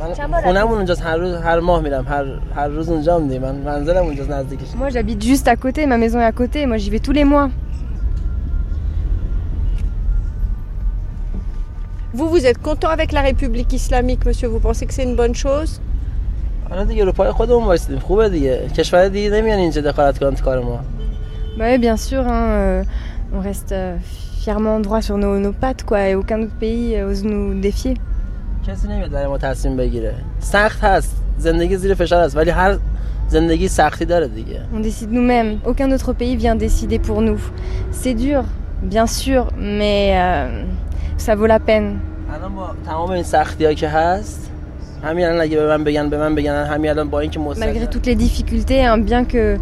من خونمون اونجاست هر روز هر ماه میرم هر هر روز اونجا میدیم من منزلم اونجاست نزدیکش Moi, j'habite juste à côté, ma maison est à côté, moi j'y vais tous les mois. Vous, vous êtes content avec la République islamique, monsieur Vous pensez que c'est une bonne chose حالا دیگه رو پای خودمون وایسیدیم خوبه دیگه کشور دیگه نمیان اینجا دخالت کنن تو کار ما Bah oui, bien sûr, hein, euh, on reste euh, fièrement droit sur nos, nos pattes, quoi, et aucun autre pays euh, ose nous défier. کسی نمیاد برای ما تصمیم بگیره سخت هست زندگی زیر فشار است ولی هر زندگی سختی داره دیگه On décide nous-mêmes, aucun autre pays vient décider pour nous. C'est dur, bien sûr, mais euh, ça vaut la peine. الان با تمام این سختی ها که هست همین الان اگه به من بگن به من بگن همین الان با اینکه Malgré مستقیم toutes les difficultés, hein, bien que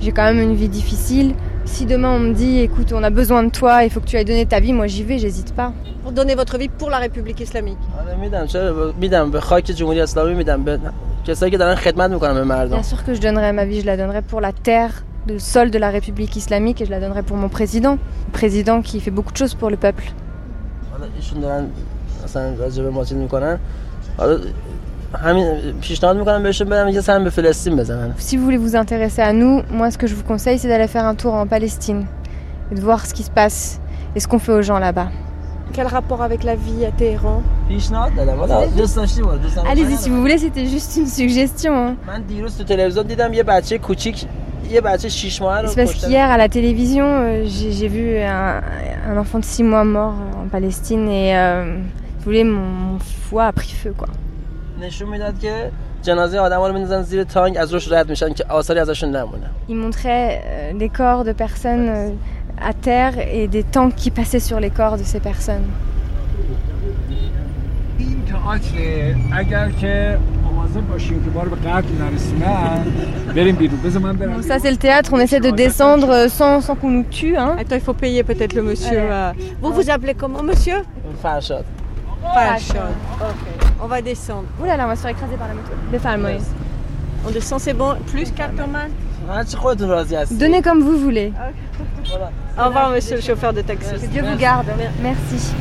j'ai quand même une vie difficile, si demain on me dit, écoute, on a besoin de toi, il faut que tu ailles donner ta vie, moi j'y vais, j'hésite pas. Pour donner votre vie pour la République islamique آره میدم چرا میدم به خاک جمهوری اسلامی میدم به کسایی که دارن خدمت میکنن به مردم Bien sûr que je donnerai ma vie, je la donnerai pour la terre, le sol de la République islamique, et je la donnerai pour mon président. Président qui fait beaucoup de choses pour le peuple. حالا ایشون دارن مثلا راجع به ما چیز میکنن حالا همین پیشنهاد میکنم بهشون بدم یه سهم به فلسطین بزنن Si vous voulez vous intéresser à nous, moi ce que je vous conseille, c'est d'aller faire un tour en Palestine et de voir ce qui se passe et ce qu'on fait aux gens là-bas. Quel rapport avec la vie à Téhéran Allez-y si vous voulez, c'était juste une suggestion. Hein. C'est parce qu'hier à la télévision, euh, j'ai vu un, un, enfant de 6 mois mort en Palestine et euh, vous voulez, mon, mon, foie a pris feu quoi. Il montrait euh, des corps de personnes. Euh, à terre et des tanks qui passaient sur les corps de ces personnes. Ça c'est le théâtre, on essaie de descendre sans, sans qu'on nous tue. Hein. Attends, il faut payer peut-être le monsieur. Euh. Vous vous appelez comment monsieur? Fashod. Fashod. Ok. On va descendre. Oulala, là là, on va se faire écraser par la moto. Des femmes, oui. On descend, c'est bon. Plus 4 tomates Donnez comme vous voulez. Au revoir, monsieur le chauffeur de taxi. Que Dieu vous garde. Merci.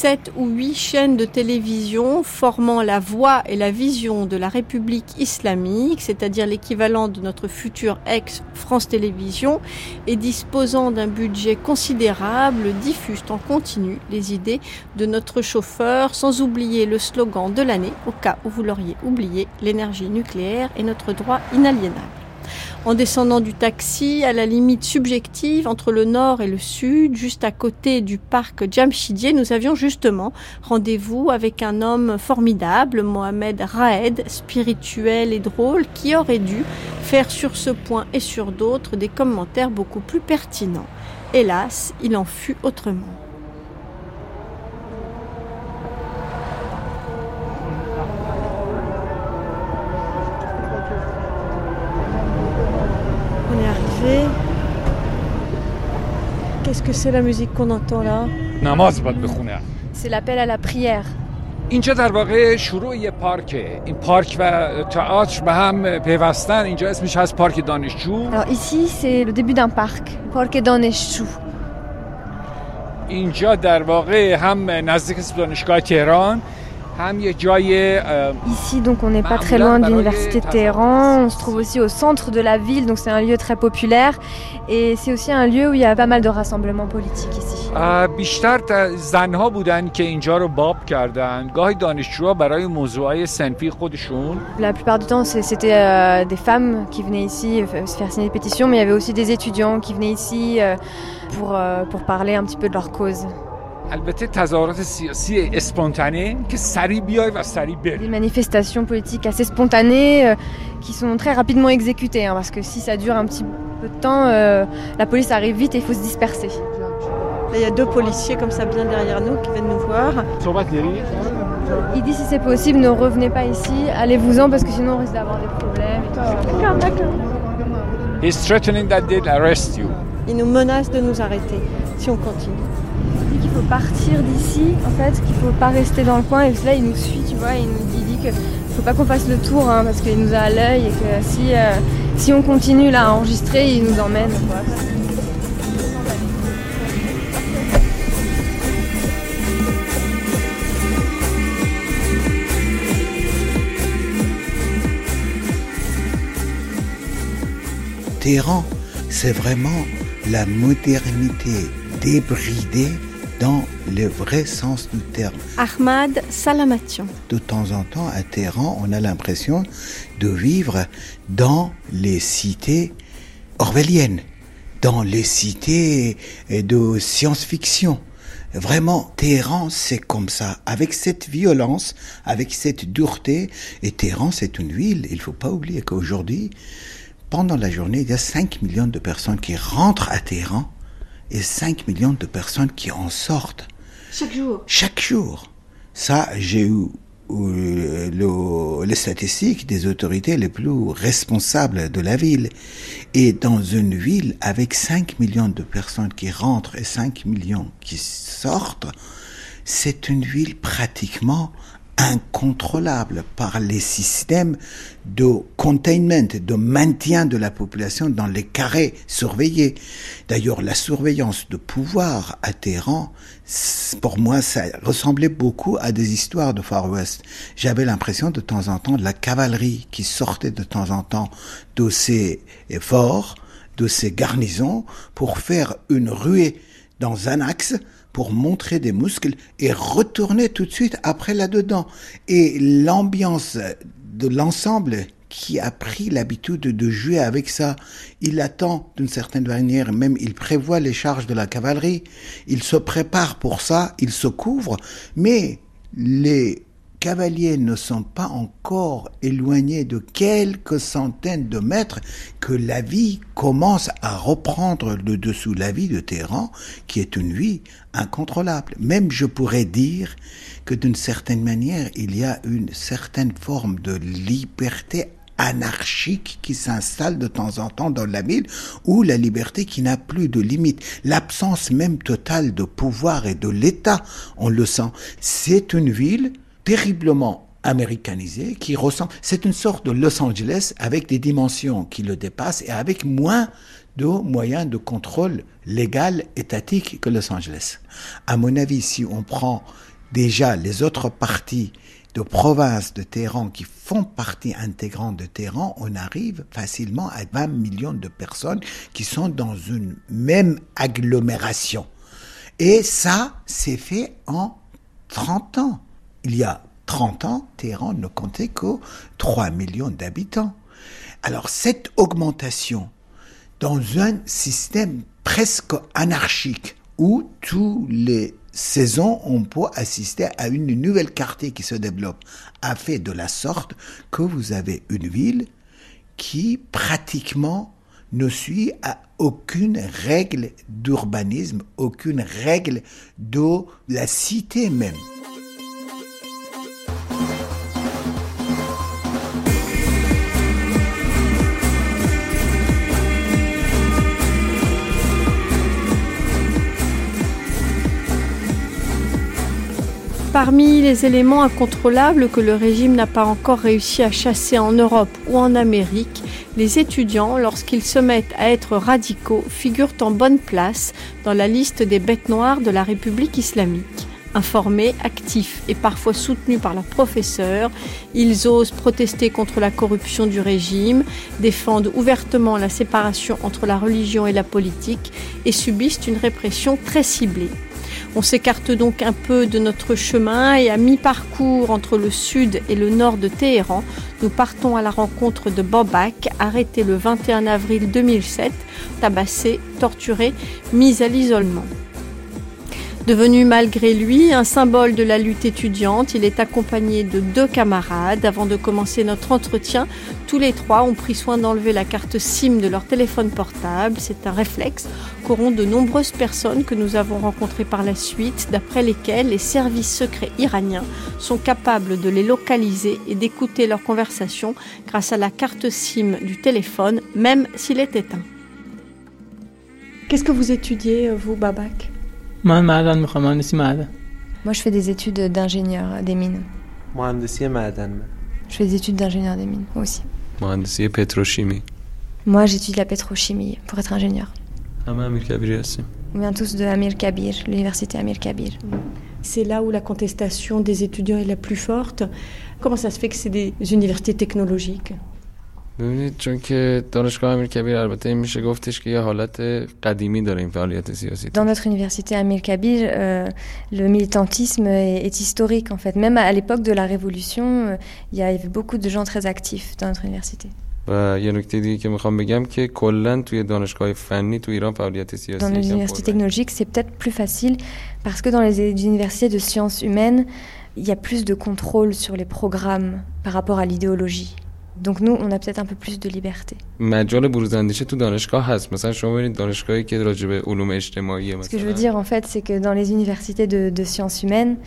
Sept ou huit chaînes de télévision formant la voix et la vision de la République islamique, c'est-à-dire l'équivalent de notre futur ex-France Télévisions, et disposant d'un budget considérable, diffusent en continu les idées de notre chauffeur, sans oublier le slogan de l'année, au cas où vous l'auriez oublié, l'énergie nucléaire est notre droit inaliénable. En descendant du taxi, à la limite subjective entre le nord et le sud, juste à côté du parc Jamshidie, nous avions justement rendez-vous avec un homme formidable, Mohamed Raed, spirituel et drôle, qui aurait dû faire sur ce point et sur d'autres des commentaires beaucoup plus pertinents. Hélas, il en fut autrement. On est arrivé. Qu'est-ce que c'est la musique qu'on entend là نماز باید بخونه C'est l'appel à la prière. اینجا در واقع شروع یه پارکه این پارک و تئاتر به هم پیوستن اینجا اسمش هست پارک دانشجو Alors ici, c'est le début d'un parc. Parque Daneshu. اینجا در واقع هم نزدیک دانشگاه تهران Ici, donc, on n'est pas très loin de l'université de Téhéran. On se trouve aussi au centre de la ville, donc c'est un lieu très populaire. Et c'est aussi un lieu où il y a pas mal de rassemblements politiques ici. La plupart du temps, c'était euh, des femmes qui venaient ici se faire signer des pétitions, mais il y avait aussi des étudiants qui venaient ici euh, pour, pour parler un petit peu de leur cause. البته تظاهرات سیاسی اسپونتانه که سریع بیای و سریع Des بری manifestations politiques assez spontanées euh, qui sont très rapidement exécutées, hein, parce que si ça dure un petit peu de temps, euh, la police arrive vite et il faut se disperser. Là, il y a deux policiers comme ça bien derrière nous qui viennent nous voir. صحبت داری؟ Il dit si c'est possible, ne revenez pas ici, allez-vous-en parce que sinon on risque d'avoir des problèmes. Et tout. D'accord, d'accord. He's threatening that they'll arrest you. Ils nous menacent de nous arrêter si on continue. Dit qu'il faut partir d'ici, en fait, qu'il faut pas rester dans le coin. Et là, il nous suit, tu vois, il nous dit, dit que faut pas qu'on fasse le tour, hein, parce qu'il nous a à l'œil et que si, euh, si on continue là à enregistrer, il nous emmène. quoi. C'est vraiment la modernité débridée dans le vrai sens du terme. Ahmad Salamatian. De temps en temps, à Téhéran, on a l'impression de vivre dans les cités orwelliennes, dans les cités de science-fiction. Vraiment, Téhéran, c'est comme ça, avec cette violence, avec cette dureté. Et Téhéran, c'est une ville, il faut pas oublier qu'aujourd'hui, pendant la journée, il y a 5 millions de personnes qui rentrent à Téhéran et 5 millions de personnes qui en sortent. Chaque jour. Chaque jour. Ça, j'ai eu euh, le- les statistiques des autorités les plus responsables de la ville. Et dans une ville avec 5 millions de personnes qui rentrent et 5 millions qui sortent, c'est une ville pratiquement incontrôlable par les systèmes de containment, de maintien de la population dans les carrés surveillés. D'ailleurs, la surveillance de pouvoir à Téhéran, pour moi, ça ressemblait beaucoup à des histoires de Far West. J'avais l'impression de temps en temps de la cavalerie qui sortait de temps en temps de ces forts, de ces garnisons, pour faire une ruée dans un axe pour montrer des muscles et retourner tout de suite après là-dedans. Et l'ambiance de l'ensemble qui a pris l'habitude de jouer avec ça, il attend d'une certaine manière, même il prévoit les charges de la cavalerie, il se prépare pour ça, il se couvre, mais les cavaliers ne sont pas encore éloignés de quelques centaines de mètres que la vie commence à reprendre le dessous la vie de Téhéran, qui est une vie incontrôlable. Même je pourrais dire que d'une certaine manière, il y a une certaine forme de liberté anarchique qui s'installe de temps en temps dans la ville, ou la liberté qui n'a plus de limite, l'absence même totale de pouvoir et de l'État, on le sent. C'est une ville terriblement américanisée qui ressemble, c'est une sorte de Los Angeles avec des dimensions qui le dépassent et avec moins de moyens de contrôle légal étatique que Los Angeles. À mon avis, si on prend déjà les autres parties de provinces de Téhéran qui font partie intégrante de Téhéran, on arrive facilement à 20 millions de personnes qui sont dans une même agglomération. Et ça, c'est fait en 30 ans. Il y a 30 ans, Téhéran ne comptait que 3 millions d'habitants. Alors cette augmentation dans un système presque anarchique où tous les saisons on peut assister à une nouvelle quartier qui se développe a fait de la sorte que vous avez une ville qui pratiquement ne suit à aucune règle d'urbanisme, aucune règle de la cité même. Parmi les éléments incontrôlables que le régime n'a pas encore réussi à chasser en Europe ou en Amérique, les étudiants, lorsqu'ils se mettent à être radicaux, figurent en bonne place dans la liste des bêtes noires de la République islamique. Informés, actifs et parfois soutenus par leurs professeurs, ils osent protester contre la corruption du régime, défendent ouvertement la séparation entre la religion et la politique et subissent une répression très ciblée. On s'écarte donc un peu de notre chemin et à mi-parcours entre le sud et le nord de Téhéran, nous partons à la rencontre de Bobak, arrêté le 21 avril 2007, tabassé, torturé, mis à l'isolement. Devenu malgré lui un symbole de la lutte étudiante, il est accompagné de deux camarades. Avant de commencer notre entretien, tous les trois ont pris soin d'enlever la carte SIM de leur téléphone portable. C'est un réflexe évoquerons de nombreuses personnes que nous avons rencontrées par la suite, d'après lesquelles les services secrets iraniens sont capables de les localiser et d'écouter leurs conversations grâce à la carte SIM du téléphone, même s'il est éteint. Qu'est-ce que vous étudiez, euh, vous, Babak? Moi, je fais des études d'ingénieur des mines. Moi, Je fais des études d'ingénieur des mines aussi. Moi, j'étudie la pétrochimie pour être ingénieur. همه امیر کبیری هستیم On vient tous de Amir Kabir, l'université Amir Kabir. C'est là où la contestation des étudiants est la plus forte. Comment ça se fait que c'est des universités technologiques ببینید چون که دانشگاه امیر کبیر البته میشه گفتش که یه حالت قدیمی داره این فعالیت سیاسی Dans notre université Amir Kabir, euh, le militantisme est, est historique en fait. Même à l'époque de la Révolution, euh, il y avait beaucoup de gens très actifs dans notre université. و یه نکته دیگه که میخوام بگم که کلا توی دانشگاه فنی تو ایران فعالیت سیاسی Dans les یکم universités technologiques, c'est peut-être plus facile parce que dans les universités de sciences humaines, il y a plus de contrôle sur les programmes par rapport à l'idéologie. Donc nous, on a peut-être un peu plus de liberté. مجال بروزاندیشه تو دانشگاه هست مثلا شما ببینید دانشگاهی که راجع به علوم اجتماعی Ce que je veux مثلا dire en fait, c'est que dans les universités de, de sciences humaines,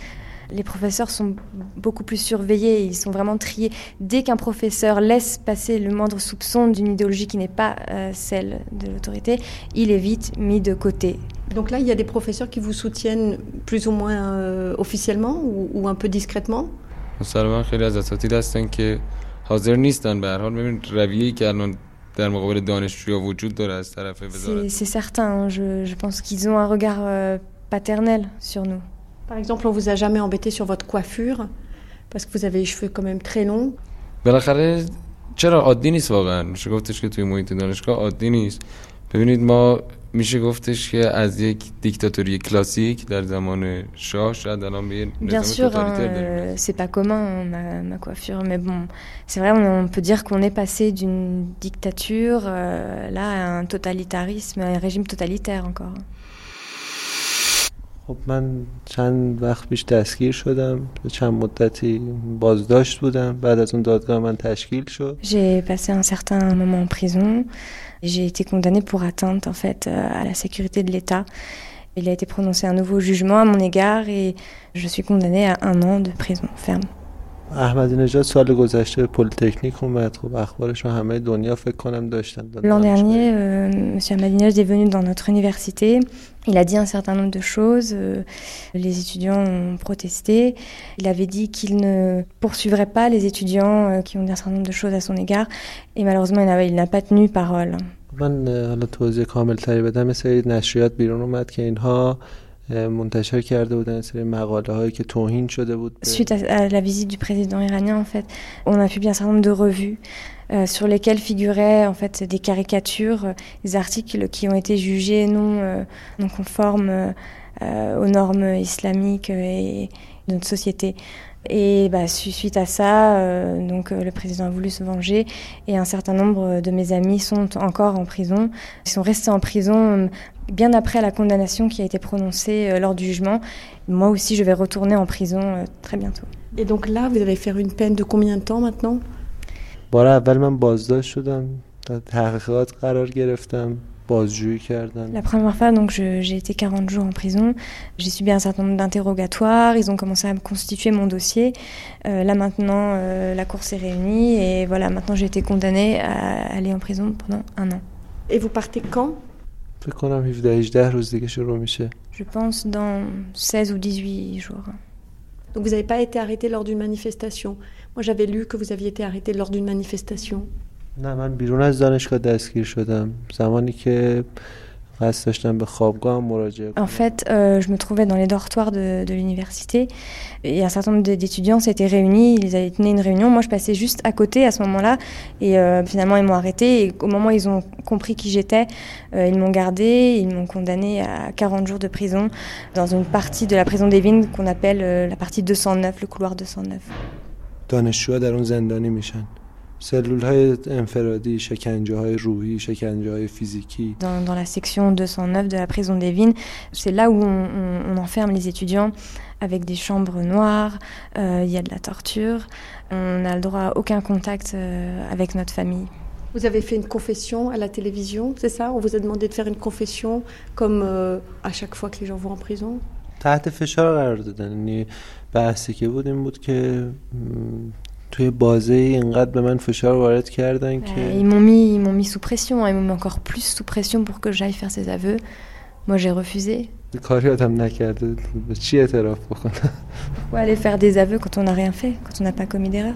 les professeurs sont beaucoup plus surveillés, ils sont vraiment triés. Dès qu'un professeur laisse passer le moindre soupçon d'une idéologie qui n'est pas euh, celle de l'autorité, il est vite mis de côté. Donc là, il y a des professeurs qui vous soutiennent plus ou moins euh, officiellement ou, un peu discrètement? C'est certain, hein, je, pense qu'ils ont un regard euh, paternel sur nous. Par exemple, on vous a jamais embêté sur votre coiffure parce que vous avez les cheveux quand même très longs. بالاخره چرا عادی نیست واقعا میشه گفتش که توی محیط دانشگاه عادی نیست ببینید ما میشه گفتش که از یک دیکتاتوری کلاسیک در زمان شاه شاید الان به یه Bien نظام sûr, hein, توتالیتر داریم euh, c'est pas commun hein, ma, ma coiffure, mais bon, c'est vrai, on, on peut dire qu'on est passé d'une dictature euh, là à un totalitarisme, à un régime totalitaire encore. خب من چند وقت پیش دستگیر شدم چند مدتی بازداشت بودم بعد از اون دادگاه من تشکیل شد J'ai passé un certain moment en prison. et J'ai été condamnée pour atteinte en fait euh, à la sécurité de l'État. Il a été prononcé un nouveau jugement à mon égard et je suis condamnée à un an de prison ferme. L'an dernier, euh, M. Ahmadinejad est venu dans notre université. Il a dit un certain nombre de choses. euh, les étudiants ont protesté. Il avait dit qu'il ne poursuivrait pas les étudiants euh, qui ont dit un certain nombre de choses à son égard. Et malheureusement, il n'a- il n'a pas tenu parole. من اه، حالا توضیح کامل تری بدم یه سری نشریات بیرون اومد که اینها اه، منتشر کرده بودن یه سری مقاله هایی که توهین شده بود به- Suite à, à la visite du président iranien, en fait, on a publié un certain nombre de revues euh, sur lesquelles figuraient en fait des caricatures, euh, des articles qui ont été jugés non, euh, non conformes euh, euh, aux normes islamiques et de notre société. Et bah, su- suite à ça, euh, donc euh, le président a voulu se venger et un certain nombre de mes amis sont encore en prison. Ils sont restés en prison euh, bien après la condamnation qui a été prononcée euh, lors du jugement. Moi aussi, je vais retourner en prison euh, très bientôt. Et donc là, vous allez faire une peine de combien de temps maintenant بار اول من بازداشت شدم در تحقیقات قرار گرفتم بازجویی کردن la première fois, donc, j'ai été 40 jours en prison. J'ai subi un certain nombre d'interrogatoires. Ils ont commencé à me constituer mon dossier. Euh, là maintenant, euh, la Cour s'est réunie et voilà, maintenant j'ai été condamnée à aller en prison pendant un an. Et vous partez quand? Je pense dans 16 ou 18 jours. Donc vous n'avez pas été arrêté lors d'une manifestation? Moi j'avais lu que vous aviez été arrêté lors d'une manifestation. نه من بیرون از دانشگاه deskir شدم زمانی که قصد داشتم به خوابگاه مراجعه کنم En fait, euh, je me trouvais dans les dortoirs de, de l'université et un certain nombre de- d'étudiants s'étaient réunis, ils avaient tenu une réunion. Moi, je passais juste à côté à ce moment-là et euh, finalement, ils m'ont arrêté. Et au moment où ils ont compris qui j'étais, euh, ils m'ont gardé, ils m'ont condamné à 40 jours de prison dans une partie de la prison des Vignes qu'on appelle euh, la partie 209, le couloir 209. دانشجوها در اون زندانی میشن سلول های انفرادی شکنجه های روحی شکنجه های فیزیکی Dans, dans la section 209 de la prison des Vignes, c'est là où on, on- on enferme les étudiants avec des chambres noires, euh, il y a de la torture, on n'a le droit à aucun contact euh, avec notre famille. Vous avez fait une confession à la télévision, c'est ça On vous a demandé de faire une confession comme euh, à chaque fois que les gens vont en prison تحت فشار قرار دادن یعنی بحثی که بود این بود که م، توی بازه اینقدر به من فشار وارد کردن Euh, که ils m'ont mis, ils m'ont mis sous pression, hein, ils m'ont mis encore plus sous pression pour que j'aille faire ces aveux. Moi j'ai refusé. کاری آدم نکرده به چی اعتراف بکنم Pourquoi aller faire des aveux quand on n'a rien fait, quand on n'a pas commis d'erreur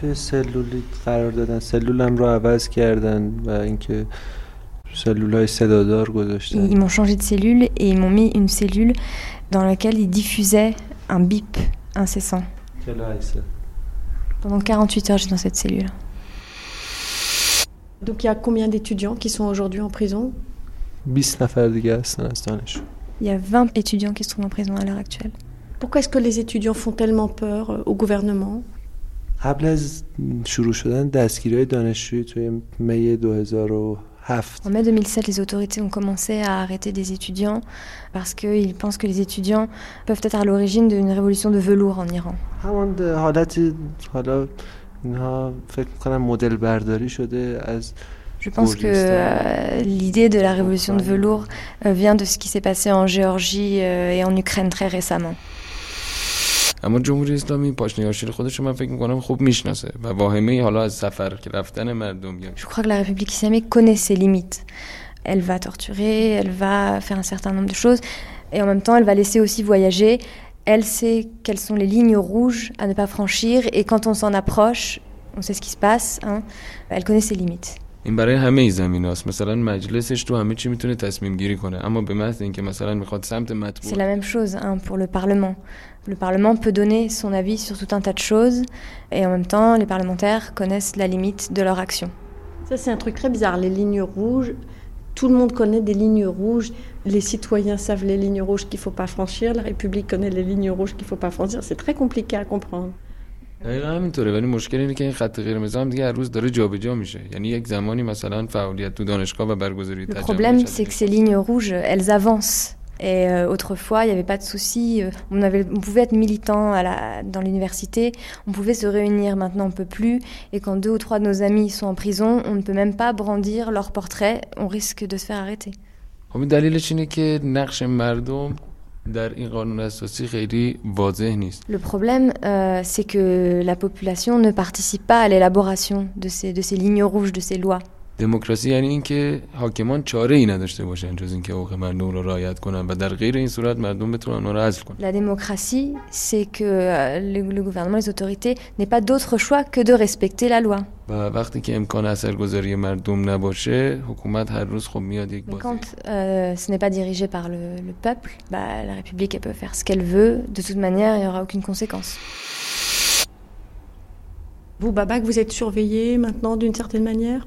توی سلولی قرار دادن سلولم رو عوض کردن و اینکه سلول های صدادار Ils, گذاشتن ils m'ont changé de cellule et ils m'ont mis une cellule dans laquelle ils diffusaient un bip incessant. کلا عکسه. Pendant 48 heures, j'étais dans cette cellule. Donc il y a combien d'étudiants qui sont aujourd'hui en prison 20 نفر دیگه هستن از دانشجو Il y a 20 étudiants qui se trouvent en prison à l'heure actuelle. Pourquoi est-ce que les étudiants font tellement peur euh, au gouvernement قبل از شروع شدن دستگیری دانشجویی توی می 2007 en mai 2007, les autorités ont commencé à arrêter des étudiants parce qu'ils pensent que les étudiants peuvent être à l'origine d'une révolution de velours en Iran. Je pense que euh, l'idée de la révolution de velours euh, vient de ce qui s'est passé en Géorgie euh, et en Ukraine très récemment. اما جمهوری اسلامی پاشنه آشیل خودش رو من فکر میکنم خوب میشناسه و واهمه حالا از سفر که رفتن مردم یا Je crois que la République islamique connaît ses limites. Elle va torturer, elle va faire un certain nombre de choses, et en même temps, elle va laisser aussi voyager. Elle sait quelles sont les lignes rouges à ne pas franchir, et quand on s'en approche, on sait ce qui se passe. hein, elle connaît ses limites. این برای همه زمین هست مثلا مجلسش تو همه چی میتونه تصمیم گیری کنه اما به محض اینکه مثلا میخواد سمت مطبوع C'est la même chose hein, pour le Parlement. Le Parlement peut donner son avis sur tout un tas de choses, et en même temps, les parlementaires connaissent la limite de leur action. Ça c'est un truc très bizarre, les lignes rouges. Tout le monde connaît des lignes rouges. Les citoyens savent les lignes rouges qu'il ne faut pas franchir. La République connaît les lignes rouges qu'il ne faut pas franchir. C'est très compliqué à comprendre. دقیقا همینطوره ولی مشکل اینه که این خط قرمز هم دیگه هر روز داره جابجا میشه یعنی یک زمانی مثلا فعالیت تو دانشگاه و برگزاری Le تجمع problème, c'est que ces lignes rouges, elles avancent. Et euh, autrefois, il n'y avait pas de souci. euh, On, avait, on pouvait être militant à la, dans l'université, on pouvait se réunir. Maintenant, on ne peut plus. Et quand deux ou trois de nos amis sont en prison, on ne peut même pas brandir leur portrait. On risque de se faire arrêter. خب این دلیلش اینه که نقش مردم Le problème, euh, c'est que la population ne participe pas à l'élaboration de ces lignes rouges, de ces lois. دموکراسی یعنی اینکه حاکمان چاره ای نداشته باشن جز اینکه حقوق مردم رو رعایت کنن و در غیر این صورت مردم بتونن اونها رو عزل کنن La démocratie, c'est que euh, le, le gouvernement, les autorités n'aient pas d'autre choix que de respecter la loi. و وقتی که امکان اثرگذاری مردم نباشه حکومت هر روز خب میاد یک Mais بازی quand euh, ce n'est pas dirigé par le, le peuple, bah, la République, elle peut faire ce qu'elle veut. De toute manière, il n'y aura aucune conséquence. Vous, Babak, vous êtes surveillé maintenant d'une certaine manière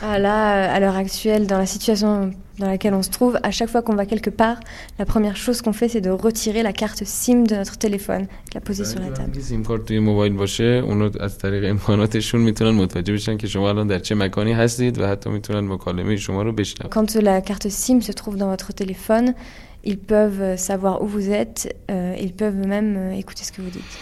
Ah, là, euh, à l'heure actuelle, dans la situation dans laquelle on se trouve, à chaque fois qu'on va quelque part, la première chose qu'on fait, c'est de retirer la carte SIM de notre téléphone, et la poser sur la table. وقتی سیم کارت توی موبایل باشه اونو از طریق امکاناتشون میتونن متوجه بشن که شما الان در چه مکانی هستید و حتی میتونن مکالمه شما رو بشنون Quand la carte SIM se trouve dans votre téléphone, ils peuvent euh, savoir où vous êtes, euh, ils peuvent même euh, écouter ce que vous dites.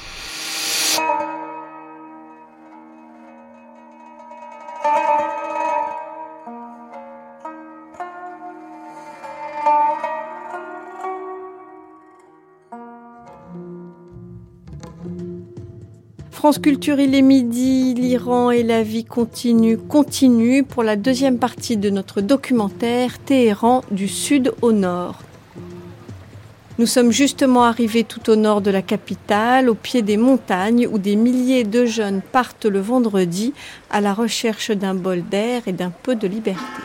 France Culture, il est midi, l'Iran et la vie continue, continue pour la deuxième partie de notre documentaire Téhéran du sud au nord. Nous sommes justement arrivés tout au nord de la capitale, au pied des montagnes, où des milliers de jeunes partent le vendredi à la recherche d'un bol d'air et d'un peu de liberté.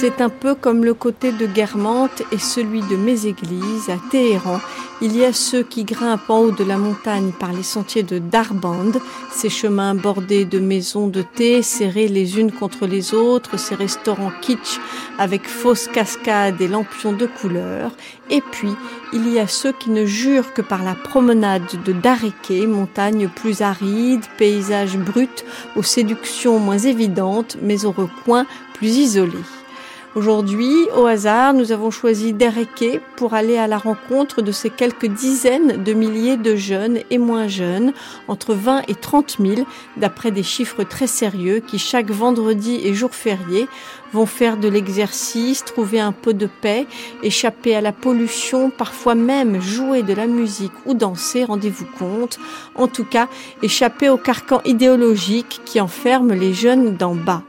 C'est un peu comme le côté de Guermantes et celui de mes églises à Téhéran. Il y a ceux qui grimpent en haut de la montagne par les sentiers de Darband, ces chemins bordés de maisons de thé serrées les unes contre les autres, ces restaurants kitsch avec fausses cascades et lampions de couleur. Et puis, il y a ceux qui ne jurent que par la promenade de Dareke, montagne plus aride, paysage brut, aux séductions moins évidentes, mais aux recoins plus isolés. Aujourd'hui, au hasard, nous avons choisi Dereke pour aller à la rencontre de ces quelques dizaines de milliers de jeunes et moins jeunes, entre 20 et 30 000, d'après des chiffres très sérieux, qui chaque vendredi et jour férié vont faire de l'exercice, trouver un peu de paix, échapper à la pollution, parfois même jouer de la musique ou danser, rendez-vous compte, en tout cas échapper au carcan idéologique qui enferme les jeunes d'en bas.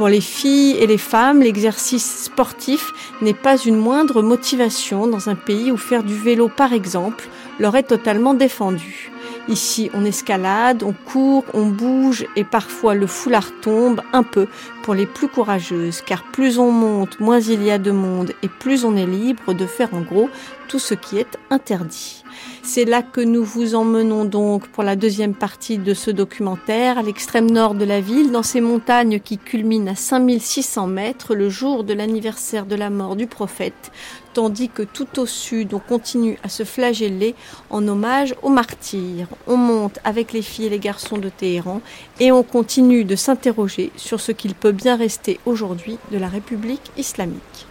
Pour les filles et les femmes, l'exercice sportif n'est pas une moindre motivation dans un pays où faire du vélo, par exemple, leur est totalement défendu. Ici, on escalade, on court, on bouge et parfois le foulard tombe un peu pour les plus courageuses, car plus on monte, moins il y a de monde et plus on est libre de faire en gros tout ce qui est interdit. C'est là que nous vous emmenons donc pour la deuxième partie de ce documentaire, à l'extrême nord de la ville, dans ces montagnes qui culminent à 5600 mètres le jour de l'anniversaire de la mort du prophète, tandis que tout au sud, on continue à se flageller en hommage aux martyrs. On monte avec les filles et les garçons de Téhéran et on continue de s'interroger sur ce qu'il peut bien rester aujourd'hui de la République islamique.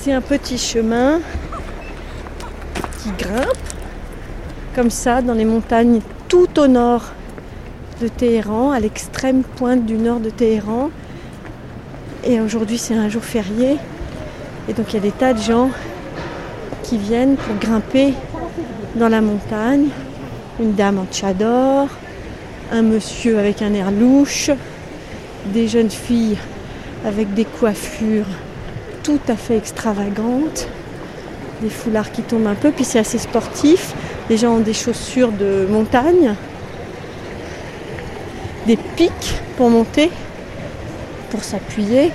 C'est un petit chemin qui grimpe comme ça dans les montagnes tout au nord de Téhéran, à l'extrême pointe du nord de Téhéran. Et aujourd'hui c'est un jour férié. Et donc il y a des tas de gens qui viennent pour grimper dans la montagne. Une dame en tchador, un monsieur avec un air louche, des jeunes filles avec des coiffures tout à fait extravagante, des foulards qui tombent un peu, puis c'est assez sportif. Les gens ont des chaussures de montagne, des pics pour monter, pour s'appuyer.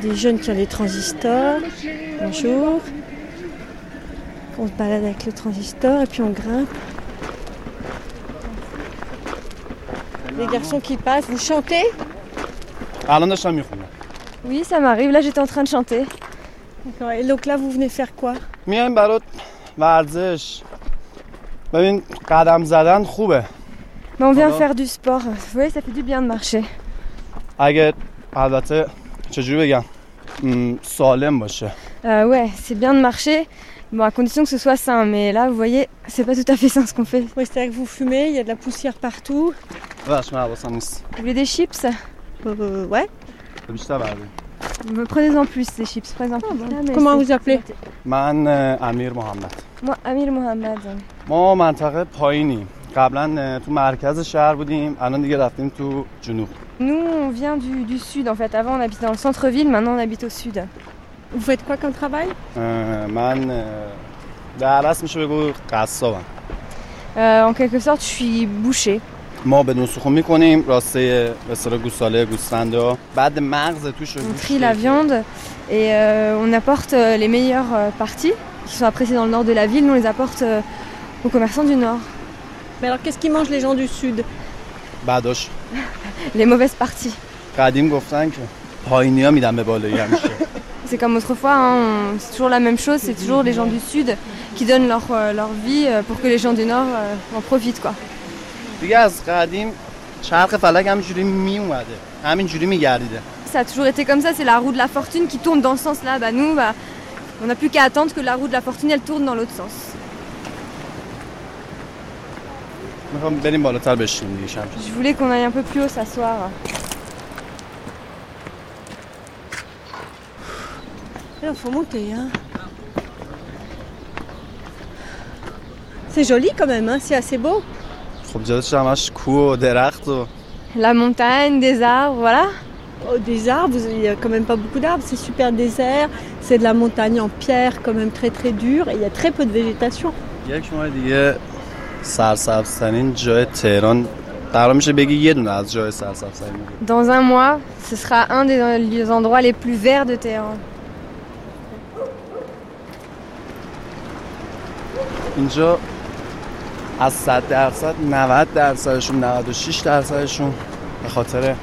Des jeunes qui ont des transistors, bonjour. On se balade avec le transistor et puis on grimpe. Les garçons qui passent, vous chantez? Oui, ça m'arrive. Là, j'étais en train de chanter. D'accord. Et donc là, vous venez faire quoi? Mais on vient faire du sport. Vous voyez, ça fait du bien de marcher. Euh, ouais, c'est bien de marcher. Bon, à condition que ce soit sain, mais là, vous voyez, c'est pas tout à fait sain ce qu'on fait. Oui, c'est-à-dire que vous fumez, il y a de la poussière partout. Vous voulez des chips? Euh, ouais. بیشتر بردیم Prenez-en plus, des chips. Prenez-en plus. Ah, mais Comment c'est- vous appelez من اه، امیر محمد Moi, Amir Mohamed. ما منطقه پایینیم قبلا اه، تو مرکز شهر بودیم الان دیگه رفتیم تو جنوب Nous, on vient du, du sud en fait. Avant, on habitait dans le centre-ville, maintenant, on habite au sud. Vous faites quoi comme travail اه، من اه، در اصل میشه بگو قصابم Euh, en quelque sorte, je suis boucher. ما بدون سخون میکنیم راسته به اصطلاح گوساله گوسفندا بعد مغز توش رو On گوشت trie la viande et euh, on apporte euh, les meilleures euh, parties qui sont appréciées dans le nord de la ville. Nous, on les apporte euh, aux commerçants du nord. Mais alors, qu'est-ce qu'ils mangent les gens du sud بعداش Les mauvaises parties. قدیم گفتن که پایینی ها میدن به بالایی همیشه C'est comme autrefois, hein, on- c'est toujours la même chose. C'est toujours les gens du sud qui donnent leur, euh, leur vie euh, pour que les gens du nord euh, en profitent. Quoi. دیگه از قدیم چرخ فلک همینجوری میومده همینجوری میگردیده Ça a toujours été comme ça. C'est la roue de la fortune qui tourne dans ce sens-là. Bah, nous, bah, on n'a plus qu'à attendre que la roue de la fortune elle tourne dans l'autre sens. میخوام بریم بالاتر بشینیم دیگه شب Je voulais qu'on aille un peu plus haut s'asseoir. Il faut monter. Hein. C'est joli quand même, hein, c'est assez beau. خب جلوش همش کوه و درخت و La montagne, des arbres, voilà. Oh, des arbres, vous- il n'y a quand même pas beaucoup d'arbres, c'est super désert, c'est de la montagne en pierre quand même très très dure et il y a très peu de végétation. یک ماه دیگه سرسبزترین جای تهران قرار میشه بگی یه دونه از جای سرسبزترین Dans un mois, ce sera un des des endroits les plus verts de Téhéran. اینجا از 100 درصد 90 درصدشون 96 درصدشون به خاطر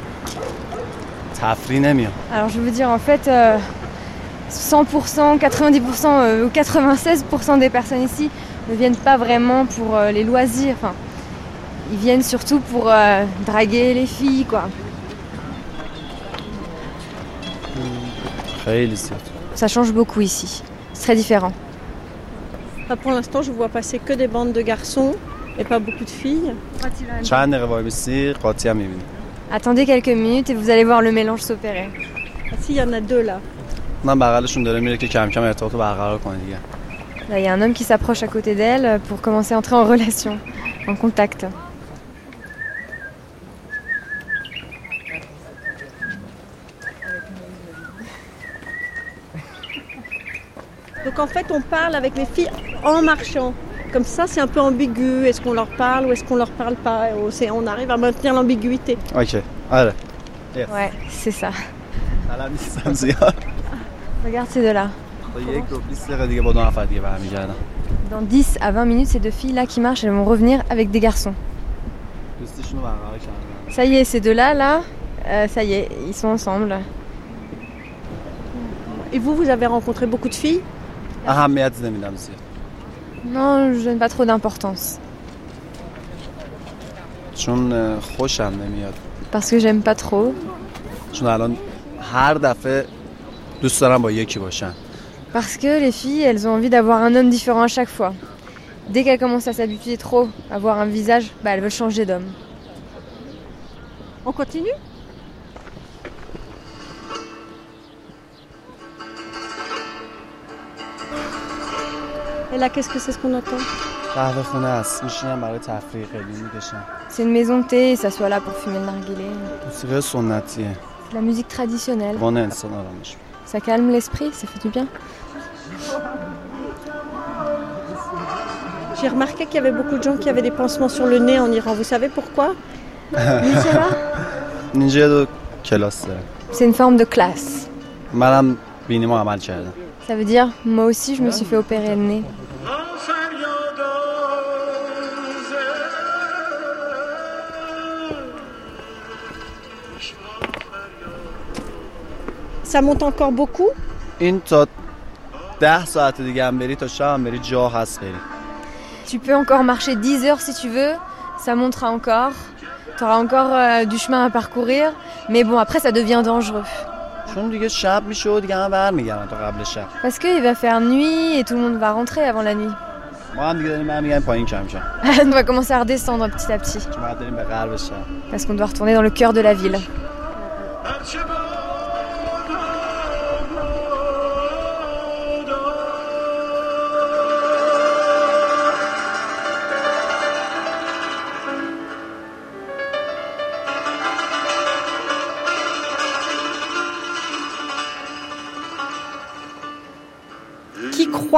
تفریح نمیان Alors je veux dire, en fait, euh, 100%, 90% euh, ou 96% des personnes ici ne viennent pas vraiment pour euh, les loisirs. Enfin, ils viennent surtout pour euh, draguer les filles, quoi. خیلی زیاد Ça change beaucoup ici. C'est très différent. Bah, pour l'instant, je vois passer que des bandes de garçons et pas beaucoup de filles. Attendez quelques minutes et vous allez voir le mélange s'opérer. Ah, si, il y en a deux là. Là, il y a un homme qui s'approche à côté d'elle euh, pour commencer à entrer en relation, en contact. qu'en fait on parle avec les filles en marchant. Comme ça, c'est un peu ambigu. Est-ce qu'on leur parle ou est-ce qu'on leur parle pas? On arrive à maintenir l'ambiguïté. Ok. Allez. Ouais, c'est ça. Regarde ces deux-là. Dans 10 à 20 minutes, ces deux filles-là qui marchent, elles vont revenir avec des garçons. Ça y est, ces deux-là, là, euh, ça y est, ils sont ensemble. Et vous, vous avez rencontré beaucoup de filles? Non, je donne pas trop d'importance. Parce que j'aime pas trop. Parce que les filles, elles ont envie d'avoir un homme différent à chaque fois. Dès qu'elles commencent à s'habituer trop à voir un visage, bah, elles veulent changer d'homme. On continue? Et là, qu'est-ce que c'est ce qu'on entend c'est une maison de thé ça soit là pour fumer le narguilé. La musique traditionnelle. Ça calme l'esprit, ça fait du bien. J'ai remarqué qu'il y avait beaucoup de gens qui avaient des pansements sur le nez en Iran. Vous savez pourquoi? C'est une forme de classe. Madame ça veut dire, moi aussi, je me suis fait opérer le nez. Ça monte encore beaucoup? Tu peux encore marcher 10 heures si tu veux, ça montera encore. Tu auras encore euh, du chemin à parcourir, mais bon, après ça devient dangereux. چون دیگه شب میشه و دیگه هم برمیگردن تا قبل شب Parce qu'il va faire nuit et tout le monde va rentrer avant la nuit. ما هم دیگه داریم برمیگردیم پایین کم کم On va commencer à redescendre petit à petit, چون بعد داریم به غرب شب parce qu'on doit retourner dans le cœur de la ville. Qui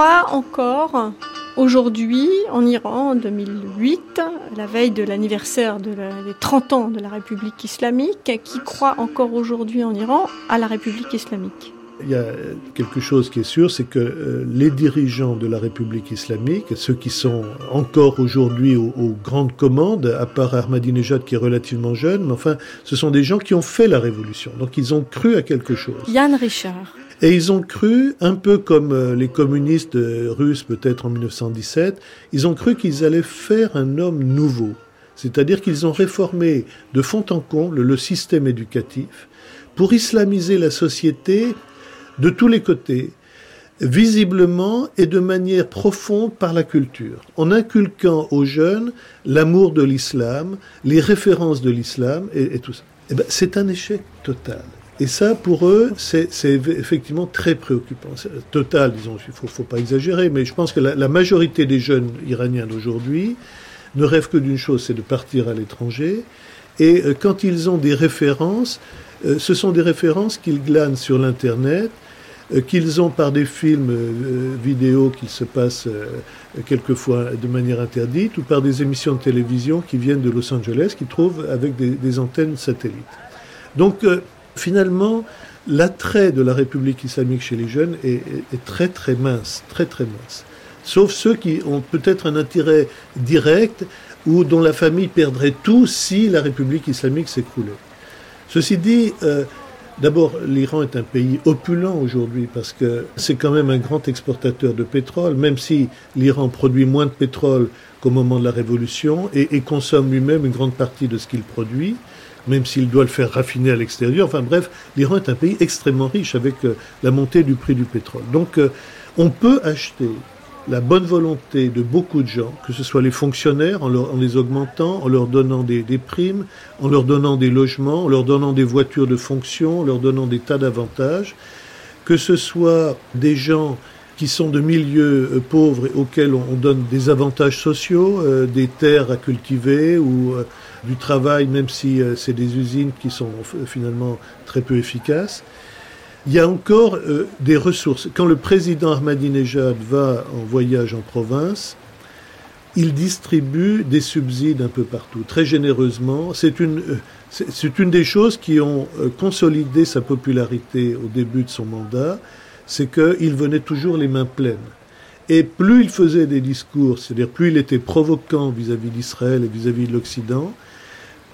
Croit encore aujourd'hui en Iran en 2008, la veille de l'anniversaire de la- des 30 ans de la République islamique, qui croit encore aujourd'hui en Iran à la République islamique Il y a quelque chose qui est sûr, c'est que euh, les dirigeants de la République islamique, ceux qui sont encore aujourd'hui aux, aux grandes commandes, à part Ahmadinejad qui est relativement jeune, mais enfin, ce sont des gens qui ont fait la révolution. Donc ils ont cru à quelque chose. Yann Richard. Et ils ont cru, un peu comme euh, les communistes euh, russes peut-être en 1917, ils ont cru qu'ils allaient faire un homme nouveau. C'est-à-dire qu'ils ont réformé de fond en comble le système éducatif pour islamiser la société de tous les côtés, visiblement et de manière profonde par la culture, en inculquant aux jeunes l'amour de l'islam, les références de l'islam et, tout ça. Eh ben, c'est un échec total. Et ça, pour eux, c'est c'est eff- effectivement très préoccupant. C'est- Total, disons, il faut, faut pas exagérer, mais je pense que la, majorité des jeunes iraniens d'aujourd'hui ne rêvent que d'une chose, c'est de partir à l'étranger. Et euh, quand ils ont des références, euh, ce sont des références qu'ils glanent sur l'Internet, euh, qu'ils ont par des films euh, vidéo qui se passent euh, quelquefois de manière interdite, ou par des émissions de télévision qui viennent de Los Angeles, qu'ils trouvent avec des, des antennes satellites. Donc euh, finalement, l'attrait de la République islamique chez les jeunes est, très très mince, très très mince. Sauf ceux qui ont peut-être un intérêt direct ou dont la famille perdrait tout si la République islamique s'écroulait. Ceci dit, euh, d'abord, l'Iran est un pays opulent aujourd'hui parce que c'est quand même un grand exportateur de pétrole, même si l'Iran produit moins de pétrole qu'au moment de la Révolution et consomme lui-même une grande partie de ce qu'il produit, même s'il doit le faire raffiner à l'extérieur. Enfin bref, l'Iran est un pays extrêmement riche avec euh, la montée du prix du pétrole. Donc euh, on peut acheter la bonne volonté de beaucoup de gens, que ce soit les fonctionnaires en, les augmentant, en leur donnant des, primes, en leur donnant des logements, en leur donnant des voitures de fonction, en leur donnant des tas d'avantages, que ce soit des gens qui sont de milieux euh, pauvres et auxquels on, on donne des avantages sociaux, des terres à cultiver ou du travail, même si euh, c'est des usines qui sont euh, finalement très peu efficaces. Il y a encore euh, des ressources. Quand le président Ahmadinejad va en voyage en province, il distribue des subsides un peu partout, très généreusement. C'est une, c'est une des choses qui ont consolidé sa popularité au début de son mandat, c'est qu'il venait toujours les mains pleines. Et plus il faisait des discours, c'est-à-dire plus il était provoquant vis-à-vis d'Israël et vis-à-vis de l'Occident,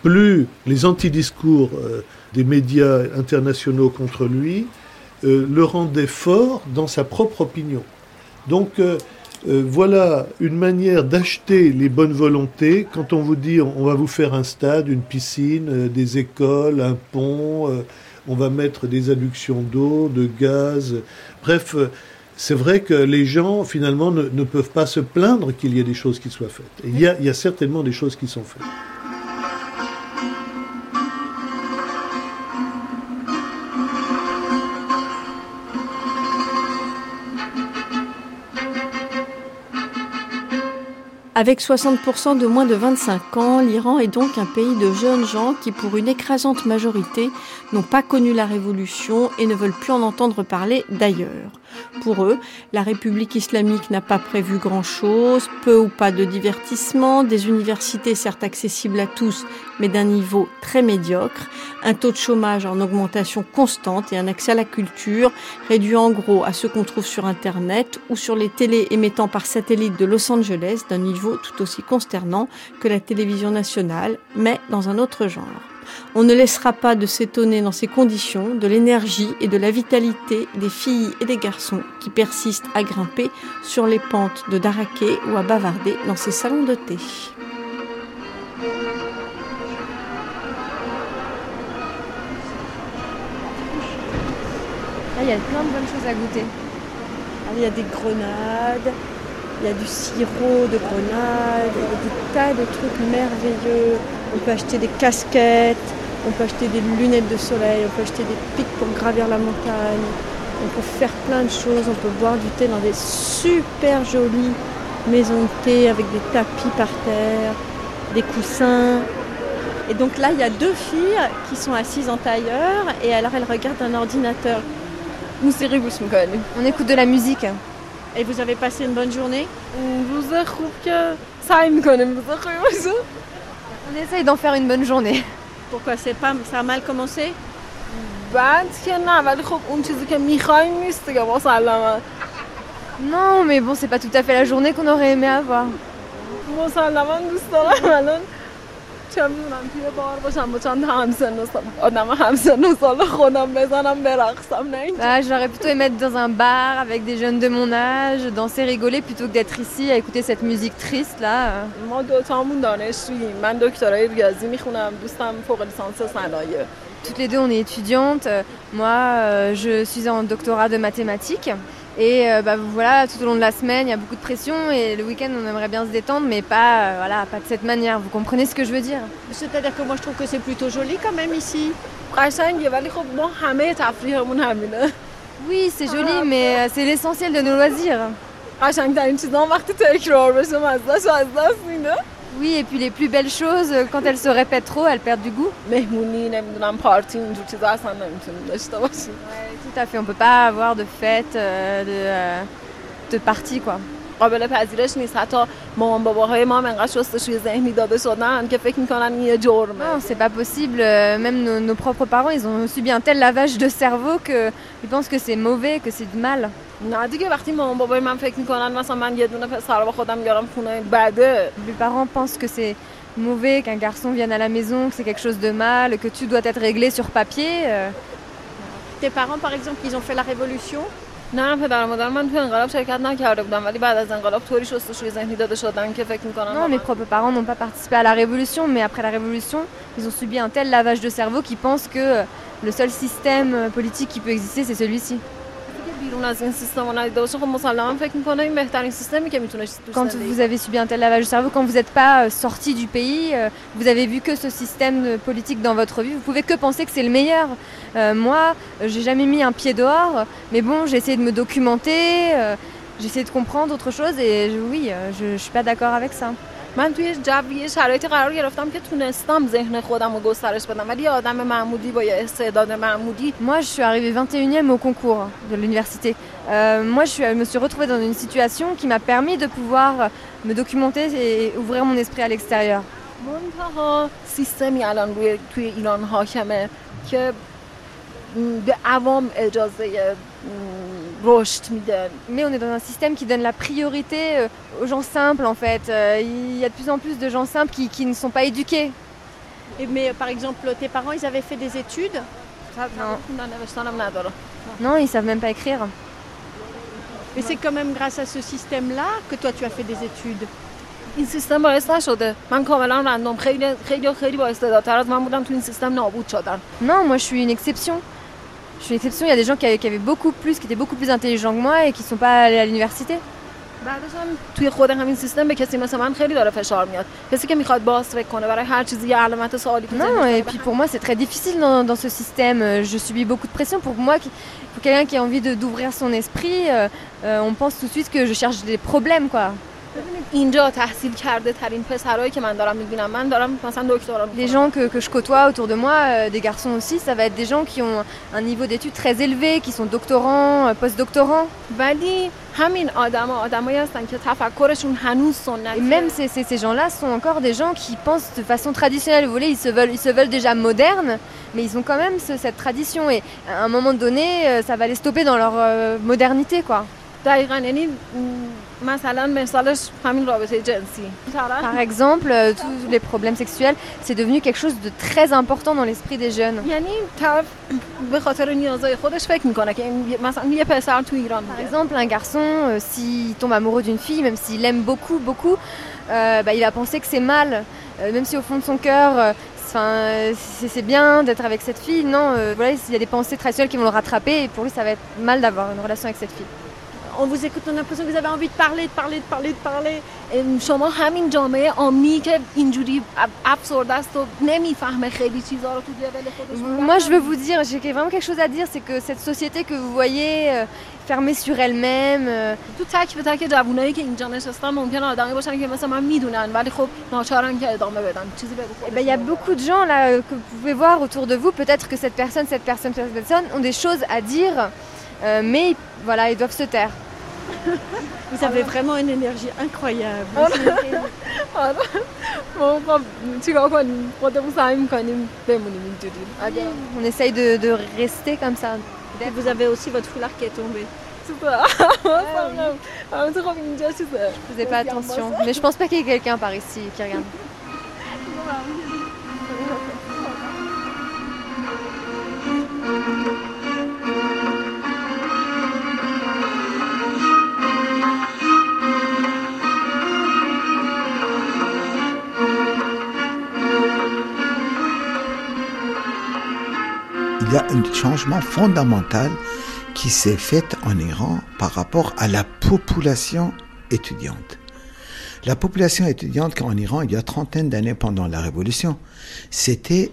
plus les antidiscours euh, des médias internationaux contre lui euh, le rendaient fort dans sa propre opinion. Donc euh, voilà une manière d'acheter les bonnes volontés quand on vous dit on, va vous faire un stade, une piscine, des écoles, un pont, on va mettre des adductions d'eau, de gaz, bref. c'est vrai que les gens, finalement, ne, peuvent pas se plaindre qu'il y ait des choses qui soient faites. Il y a certainement des choses qui sont faites. Avec 60% de moins de 25 ans, l'Iran est donc un pays de jeunes gens qui, pour une écrasante majorité, n'ont pas connu la révolution et ne veulent plus en entendre parler d'ailleurs. Pour eux, la République islamique n'a pas prévu grand-chose, peu ou pas de divertissement, des universités certes accessibles à tous, mais d'un niveau très médiocre, un taux de chômage en augmentation constante et un accès à la culture réduit en gros à ce qu'on trouve sur Internet ou sur les télés émettant par satellite de Los Angeles d'un niveau tout aussi consternant que la télévision nationale, mais dans un autre genre. On ne laissera pas de s'étonner dans ces conditions de l'énergie et de la vitalité des filles et des garçons qui persistent à grimper sur les pentes de Daraké ou à bavarder dans ces salons de thé. Là, il y a plein de bonnes choses à goûter. Ah, Il y a des grenades, il y a du sirop de grenade, il y a des tas de trucs merveilleux. On peut acheter des casquettes, on peut acheter des lunettes de soleil, on peut acheter des pics pour gravir la montagne. On peut faire plein de choses, on peut boire du thé dans des super jolies maisons de thé avec des tapis par terre, des coussins. Et donc là, il y a deux filles qui sont assises en tailleur et alors elles regardent un ordinateur. On écoute de la musique. Et vous avez passé une bonne journée? On essaye d'en faire une bonne journée. Pourquoi c'est pas ça a mal commencé? Non, mais bon, c'est pas tout à fait la journée qu'on aurait aimé avoir. چه میدونم توی بار باشم با چند تا همسن و سال آدم همسن و سال خودم بزنم برقصم نه اینجا Bah, j'aurais plutôt aimé être dans un bar avec des jeunes de mon âge, danser, rigoler, plutôt que d'être ici à écouter cette musique triste là. ما دوتامون دانشجوییم من دکترای ریاضی میخونم دوستم فوق لیسانس صنایع Toutes les deux, on est étudiantes. Euh, Moi, euh, je suis en doctorat de mathématiques. Et euh, bah, voilà, tout au long de la semaine, il y a beaucoup de pression et le week-end, on aimerait bien se détendre, mais pas, euh, voilà, pas de cette manière. Vous comprenez ce que je veux dire? C'est-à-dire que moi, je trouve que c'est plutôt joli quand même ici. Oui, c'est joli, ah, mais euh, c'est l'essentiel de nos loisirs. Ah, قشنگترین چیزا هم وقتی تکرار بشه مزدش از دست میده Oui, et puis les plus belles choses, euh, quand elles se répètent trop, elles perdent du goût. مهمونی نمیدونم پارتی اینجور چیزا اصلا نمیتونیم داشته باشیم Tout à fait, on peut pas avoir de fête, euh, de, euh, de party, quoi. قابل پذیرش نیست حتی مامان باباهای ما هم انقدر شستشوی ذهنی داده شدن که فکر میکنن این یه جرمه Non, c'est pas possible. euh, Même nos, nos propres parents, ils ont subi un tel lavage de cerveau qu'ils pensent que c'est mauvais, que c'est du mal. نه دیگه وقتی مامان بابای من فکر میکنن مثلا من یه دونه پسر با خودم بیارم خونه بده Les parents pensent que c'est mauvais qu'un garçon vienne à la maison, que c'est quelque chose de mal, que tu dois être réglé sur papier. euh. Tes parents par exemple, ils ont fait la révolution نه پدر و مادر من تو انقلاب شرکت نکرده بودم ولی بعد از انقلاب طوری شستشوی ذهنی داده شدن که فکر میکنن Non, mes propres parents n'ont pas participé à la révolution, mais après la révolution, ils ont subi un tel lavage de cerveau qu'ils pensent que euh, le seul système euh, politique qui peut exister, c'est celui-ci. بیرون از این سیستم رو ندیده باشه خب مسلما فکر میکنه این بهترین سیستمی که میتونه دوست Quand زندگی vous avez subi un tel lavage de cerveau, quand vous n'êtes pas euh, sorti du pays, euh, vous avez vu que ce système euh, politique dans votre vie, vous pouvez que penser que c'est le meilleur. Euh, moi, euh, j'ai jamais mis un pied dehors, mais bon, j'ai essayé de me documenter, euh, j'ai essayé de comprendre autre chose, et je- oui, euh, je, je suis pas d'accord avec ça. من توی جوی شرایطی قرار گرفتم که تونستم ذهن خودم رو گسترش بدم ولی آدم معمولی با یه استعداد معمولی Moi, je suis arrivée 21e au concours de l'université. Euh, moi, je, suis- je me suis retrouvée dans une situation qui m'a permis de pouvoir me documenter et ouvrir mon esprit à l'extérieur. منتها سیستمی الان روی توی ایران حاکمه که به عوام اجازه م، رشد میده Mais on est dans un système qui donne la priorité euh, aux gens simples, en fait. Euh, Il y a de plus en plus de gens simples qui, qui ne sont pas éduqués. Et, Mais euh, par exemple, tes parents, ils avaient fait des études خوندن نوشتنم نداره Non, ils savent même pas écrire. Mais c'est quand même grâce à ce système-là que toi, tu as fait des études. این سیستم باعث نشده من کاملا رندوم خیلی خیلی خیلی با استعدادتر از من بودم تو این سیستم نابود شدن Non, moi, je suis une exception. Je suis une exception. Il y a des gens qui avaient, qui avaient beaucoup plus, qui étaient beaucoup plus intelligents que moi et qui sont pas allés à l'université. بعدش هم توی خود همین سیستم به کسی مثل من خیلی داره فشار میاد کسی که میخواد باز فکر کنه برای هر چیزی یه علامت سوالی تو Non, ذهنش et puis pour moi, c'est très difficile dans, dans ce système. Euh, Je subis beaucoup de pression. Pour moi, qui- pour quelqu'un qui a envie de- d'ouvrir son esprit, euh, euh, on pense tout de suite que je cherche des problèmes, quoi. Les gens que, que, je côtoie autour de moi, euh, des garçons aussi, ça va être des gens qui ont un niveau d'études très élevé, qui sont doctorants, euh, post-doctorants. Même ces, ces, ces gens-là sont encore des gens qui pensent de façon traditionnelle. Vous voyez, ils se veulent, ils se veulent déjà modernes, mais ils ont quand même cette tradition. Et à un moment donné, euh, ça va les stopper dans leur modernité, quoi. Par exemple, euh, tous les problèmes sexuels, c'est devenu quelque chose de très important dans l'esprit des jeunes. Par exemple, un garçon, euh, s'il tombe amoureux d'une fille, même s'il l'aime beaucoup, beaucoup, euh, bah, il a pensé que c'est mal, même si au fond de son cœur, c'est bien d'être avec cette fille. Non, voilà, il y a des pensées traditionnelles qui vont le rattraper et pour lui, ça va être mal d'avoir une relation avec cette fille On vous écoute, on a l'impression que vous avez envie de parler, de parler, de parler, de parler. ام، شما همین جامعه عامی که اینجوری اب- افسرده است و نمیفهمه خیلی چیزا رو تو لول خودش Moi, je veux vous dire, j'ai vraiment quelque chose à dire, c'est que cette société que vous voyez euh, fermée sur elle-même, euh, تو تک به تک جوونایی که اینجا نشستن ممکنه آدمی باشن که مثل من میدونن ولی خب ناچارن که ادامه بدن چیزی بگو Eh ben, Il y a beaucoup de gens là euh, que vous pouvez voir autour de vous. Peut-être que cette personne, cette personne, cette personne ont des choses à dire, euh, mais voilà, ils doivent se taire. Vous avez vraiment une énergie incroyable. On essaye de, rester comme ça. Vous avez aussi votre foulard qui est tombé. Super. Ah, faisais pas attention, mais je pense pas qu'il y ait quelqu'un par ici qui regarde. il y a un changement fondamental qui s'est fait en Iran par rapport à la population étudiante. La population étudiante en Iran, il y a trentaine d'années pendant la Révolution, c'était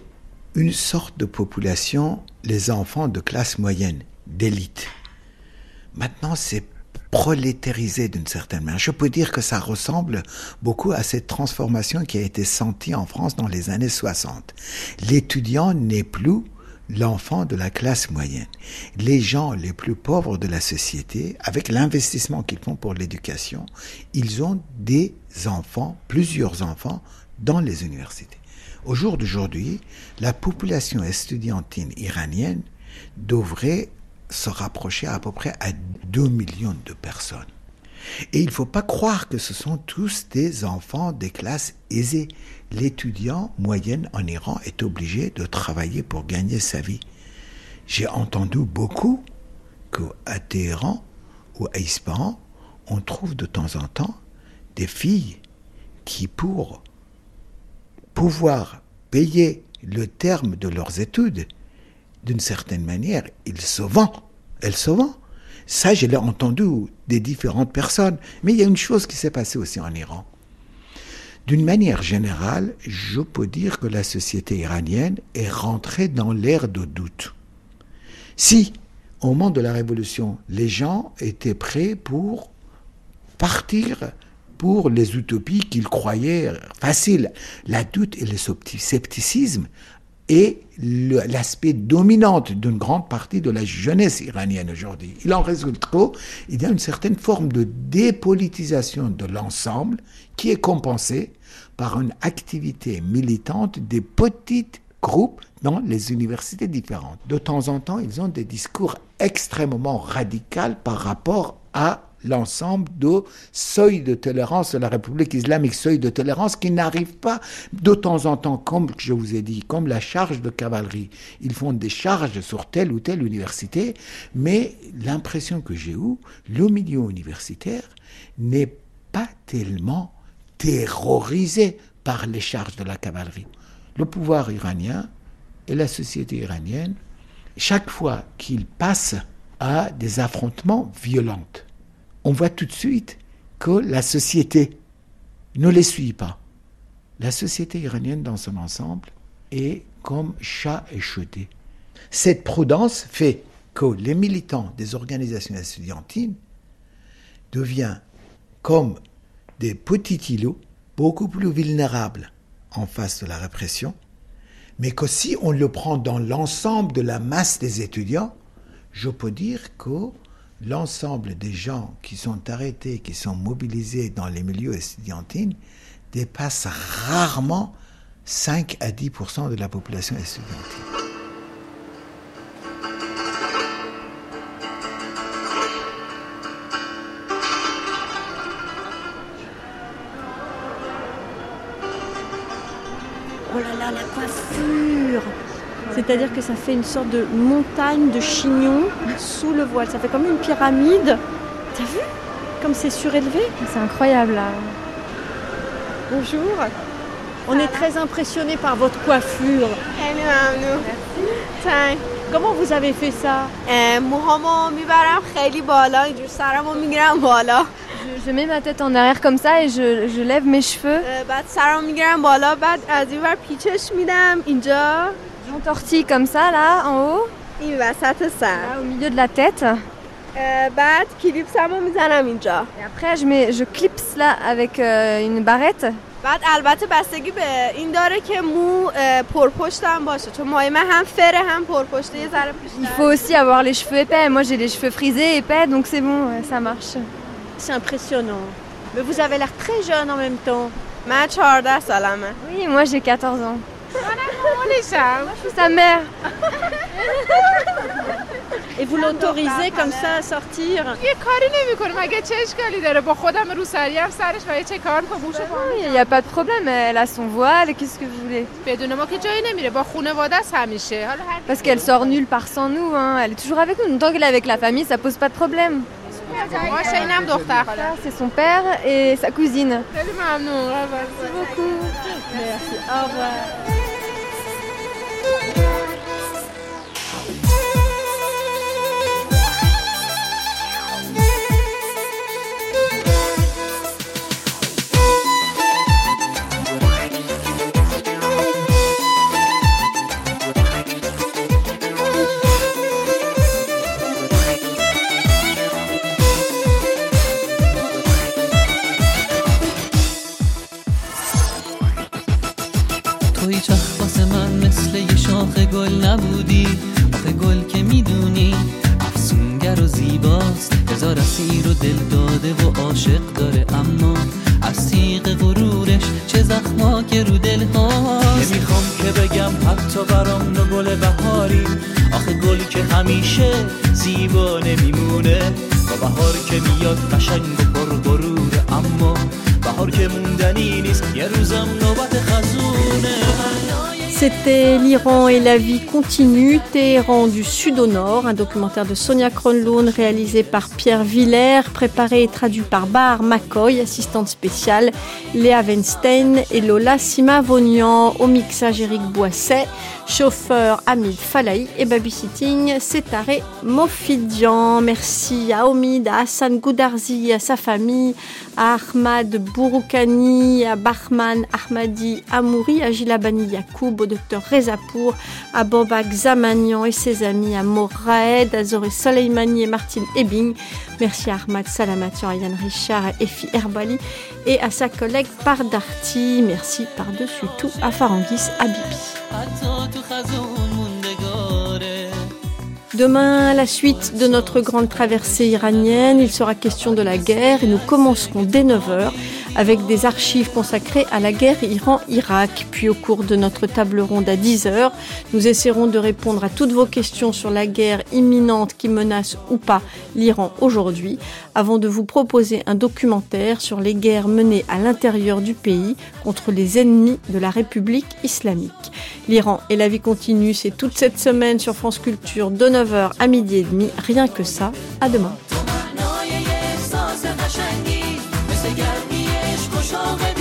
une sorte de population, les enfants de classe moyenne, d'élite. Maintenant, c'est prolétarisé d'une certaine manière. Je peux dire que ça ressemble beaucoup à cette transformation qui a été sentie en France dans les années 60. L'étudiant n'est plus l'enfant de la classe moyenne. Les gens les plus pauvres de la société, avec l'investissement qu'ils font pour l'éducation, ils ont des enfants, plusieurs enfants, dans les universités. Au jour d'aujourd'hui, la population estudiantine iranienne devrait se rapprocher à peu près à 2 millions de personnes. Et il ne faut pas croire que ce sont tous des enfants des classes aisées. L'étudiant moyenne en Iran est obligé de travailler pour gagner sa vie. J'ai entendu beaucoup qu'à Téhéran ou à Ispahan, on trouve de temps en temps des filles qui, pour pouvoir payer le terme de leurs études, d'une certaine manière, ils se vendent. Elles se vendent. Ça, je l'ai entendu des différentes personnes. Mais il y a une chose qui s'est passée aussi en Iran. D'une manière générale, je peux dire que la société iranienne est rentrée dans l'ère de doute. Si, au moment de la Révolution, les gens étaient prêts pour partir pour les utopies qu'ils croyaient faciles, la doute et le scepticisme est l'aspect dominant d'une grande partie de la jeunesse iranienne aujourd'hui. Il en résulte qu'il y a une certaine forme de dépolitisation de l'ensemble qui est compensée par une activité militante des petits groupes dans les universités différentes. De temps en temps, ils ont des discours extrêmement radicaux par rapport à l'ensemble de seuil de tolérance de la République islamique, seuil de tolérance qui n'arrive pas de temps en temps, comme je vous ai dit, comme la charge de cavalerie. Ils font des charges sur telle ou telle université, mais l'impression que j'ai eue, le milieu universitaire n'est pas tellement terrorisé par les charges de la cavalerie. Le pouvoir iranien et la société iranienne, chaque fois qu'ils passent à des affrontements violents, on voit tout de suite que la société ne les suit pas. La société iranienne dans son ensemble est comme chat échaudé. Cette prudence fait que les militants des organisations estudiantines deviennent comme des petits îlots beaucoup plus vulnérables en face de la répression, mais que si on le prend dans l'ensemble de la masse des étudiants, je peux dire que l'ensemble des gens qui sont arrêtés, qui sont mobilisés dans les milieux estudiantines, dépasse rarement 5 à 10% de la population estudiantine. Oh là là, la coiffure c'est-à-dire que ça fait une sorte de montagne de chignons sous le voile. Ça fait comme une pyramide. T'as vu Comme c'est surélevé? C'est incroyable là. Bonjour. On est très impressionnés par votre coiffure. Hello, Merci. Comment vous avez fait ça? Je, je mets ma tête en arrière comme ça et je, je lève mes cheveux. اه، بعد سرمو میگیرم بالا بعد از این ور پیچش میدم اینجا J'entortille comme ça là en haut. این وسط سر au milieu de la tête. اه، بعد کلیپسمو میزنم اینجا Et après je mets je clipse là avec euh, une barrette. بعد البته بستگی به این داره که مو اه، پرپشتم باشه چون مای من هم فره هم پرپشته یه ذره Il بیشتر faut aussi avoir les cheveux épais. Moi j'ai les cheveux frisés épais donc c'est bon, ouais, ça marche. C'est impressionnant. Mais vous avez l'air très jeune en même temps. من 14 سالمه Oui, moi j'ai 14 ans. Sa mère. Et vous l'autorisez comme ça à sortir Il n'y bah a pas de problème, elle a son voile, qu'est-ce que vous voulez? Parce qu'elle sort nulle part sans nous, hein. elle est toujours avec nous. Tant qu'elle est avec la famille, ça pose pas de problème. C'est son père et sa cousine. Merci beaucoup. Merci, au revoir. C'était L'Iran et la vie continue, Téhéran du sud au nord, un documentaire de Sonia Kronlund réalisé par Pierre Villers, préparé et traduit par Bahar Makoy, assistante spéciale, Léa Weinstein et Lola Simavonian, au mixage Eric Boisset, chauffeur Hamid Falahi et babysitting Sétaré Mofidian. Merci à Omid, à Hassan Goudarzi, à sa famille, à Ahmad Bouroukani, à Bahman Ahmadi Amouri, à Gilabani Yacoub, au docteur Rezapour, à Bobak Zamanian et ses amis, à Moraed, à Zoré Soleimani et Martine Ebing. Merci à Ahmad Salamatian, à Yann Richard, à Effi Herbali et à sa collègue Pardarty. Merci par-dessus tout à Farangis, à Demain, la suite de notre grande traversée iranienne, il sera question de la guerre et nous commencerons dès 9h avec des archives consacrées à la guerre Iran-Irak. Puis au cours de notre table ronde à 10h, nous essaierons de répondre à toutes vos questions sur la guerre imminente qui menace ou pas l'Iran aujourd'hui, avant de vous proposer un documentaire sur les guerres menées à l'intérieur du pays contre les ennemis de la République islamique. L'Iran et la vie continue, c'est toute cette semaine sur France Culture de 9h à midi et demi. Rien que ça. À demain. Social